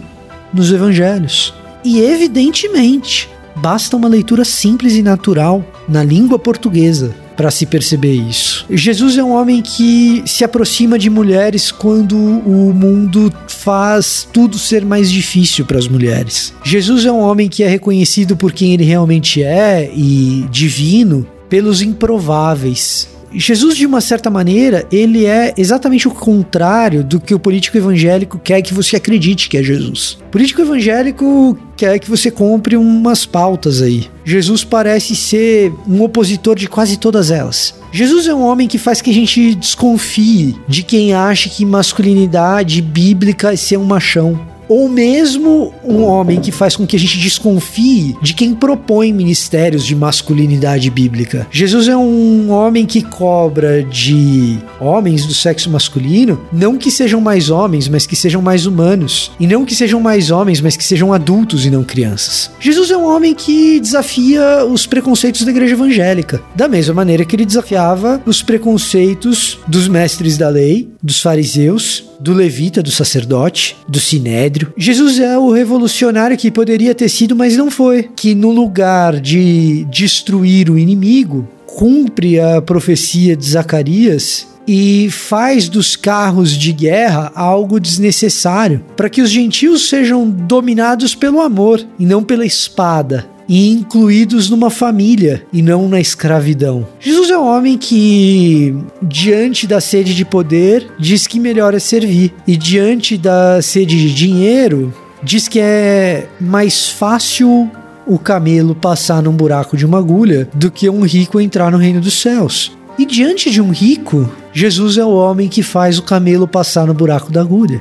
C: nos evangelhos. E evidentemente, basta uma leitura simples e natural na língua portuguesa para se perceber isso. Jesus é um homem que se aproxima de mulheres quando o mundo faz tudo ser mais difícil para as mulheres. Jesus é um homem que é reconhecido por quem ele realmente é e divino pelos improváveis. Jesus, de uma certa maneira, ele é exatamente o contrário do que o político evangélico quer que você acredite que é Jesus. O político evangélico quer que você compre umas pautas aí. Jesus parece ser um opositor de quase todas elas. Jesus é um homem que faz que a gente desconfie de quem acha que masculinidade bíblica é ser um machão ou mesmo um homem que faz com que a gente desconfie de quem propõe ministérios de masculinidade bíblica. Jesus é um homem que cobra de homens do sexo masculino, não que sejam mais homens, mas que sejam mais humanos, e não que sejam mais homens, mas que sejam adultos e não crianças. Jesus é um homem que desafia os preconceitos da igreja evangélica, da mesma maneira que ele desafiava os preconceitos dos mestres da lei, dos fariseus do levita, do sacerdote, do sinédrio. Jesus é o revolucionário que poderia ter sido, mas não foi. Que no lugar de destruir o inimigo, cumpre a profecia de Zacarias e faz dos carros de guerra algo desnecessário, para que os gentios sejam dominados pelo amor e não pela espada e incluídos numa família e não na escravidão. Jesus é um homem que, diante da sede de poder, diz que melhor é servir, e diante da sede de dinheiro, diz que é mais fácil o camelo passar num buraco de uma agulha do que um rico entrar no reino dos céus. E diante de um rico, Jesus é o homem que faz o camelo passar no buraco da agulha.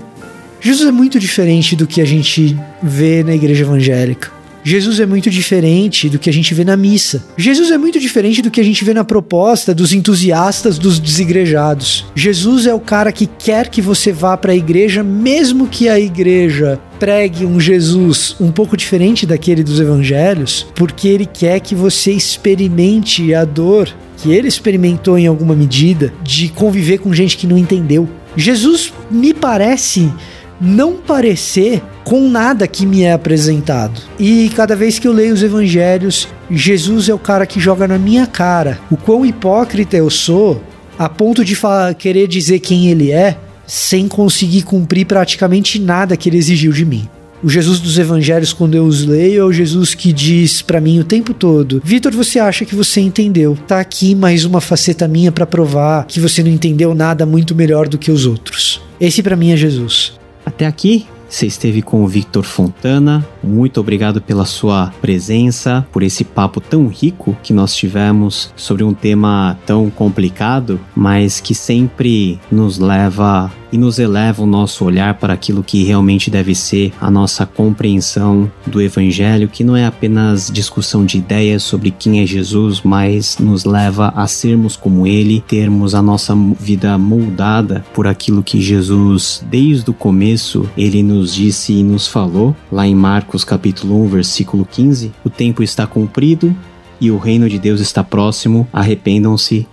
C: Jesus é muito diferente do que a gente vê na igreja evangélica. Jesus é muito diferente do que a gente vê na missa. Jesus é muito diferente do que a gente vê na proposta dos entusiastas dos desigrejados. Jesus é o cara que quer que você vá para a igreja, mesmo que a igreja pregue um Jesus um pouco diferente daquele dos evangelhos, porque ele quer que você experimente a dor que ele experimentou em alguma medida de conviver com gente que não entendeu. Jesus me parece não parecer com nada que me é apresentado. E cada vez que eu leio os evangelhos, Jesus é o cara que joga na minha cara o quão hipócrita eu sou, a ponto de querer dizer quem ele é, sem conseguir cumprir praticamente nada que ele exigiu de mim. O Jesus dos evangelhos, quando eu os leio, é o Jesus que diz para mim o tempo todo: Vitor, você acha que você entendeu? Tá aqui mais uma faceta minha para provar que você não entendeu nada muito melhor do que os outros. Esse para mim é Jesus.
B: Até aqui, você esteve com o Victor Fontana. Muito obrigado pela sua presença, por esse papo tão rico que nós tivemos sobre um tema tão complicado, mas que sempre nos leva e nos eleva o nosso olhar para aquilo que realmente deve ser a nossa compreensão do Evangelho, que não é apenas discussão de ideias sobre quem é Jesus, mas nos leva a sermos como Ele, termos a nossa vida moldada por aquilo que Jesus, desde o começo, Ele nos disse e nos falou, lá em Marcos capítulo 1, versículo 15: O tempo está cumprido e o reino de Deus está próximo, arrependam-se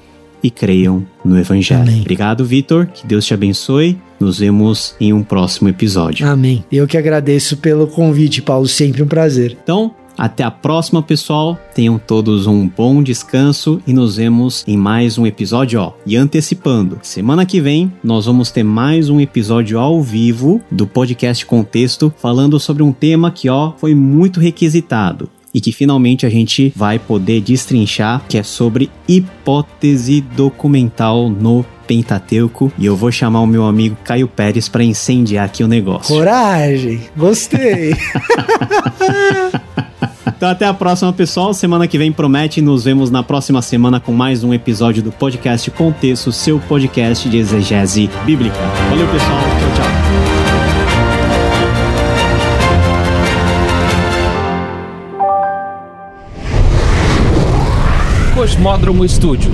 B: e creiam no Evangelho. Amém. Obrigado, Vitor. Que Deus te abençoe. Nos vemos em um próximo episódio.
C: Amém. Eu que agradeço pelo convite, Paulo. Sempre um prazer.
B: Então, até a próxima, pessoal. Tenham todos um bom descanso e nos vemos em mais um episódio, ó. E antecipando, semana que vem nós vamos ter mais um episódio ao vivo do podcast Contexto falando sobre um tema que, ó, foi muito requisitado e que finalmente a gente vai poder destrinchar, que é sobre hipótese documental no Pentateuco e eu vou chamar o meu amigo Caio Pérez para incendiar aqui o negócio.
C: Coragem, gostei.
B: Então até a próxima, pessoal. Semana que vem promete. Nos vemos na próxima semana com mais um episódio do podcast Contexto, seu podcast de exegese bíblica. Valeu, pessoal. Tchau, tchau.
A: Cosmódromo Estúdio.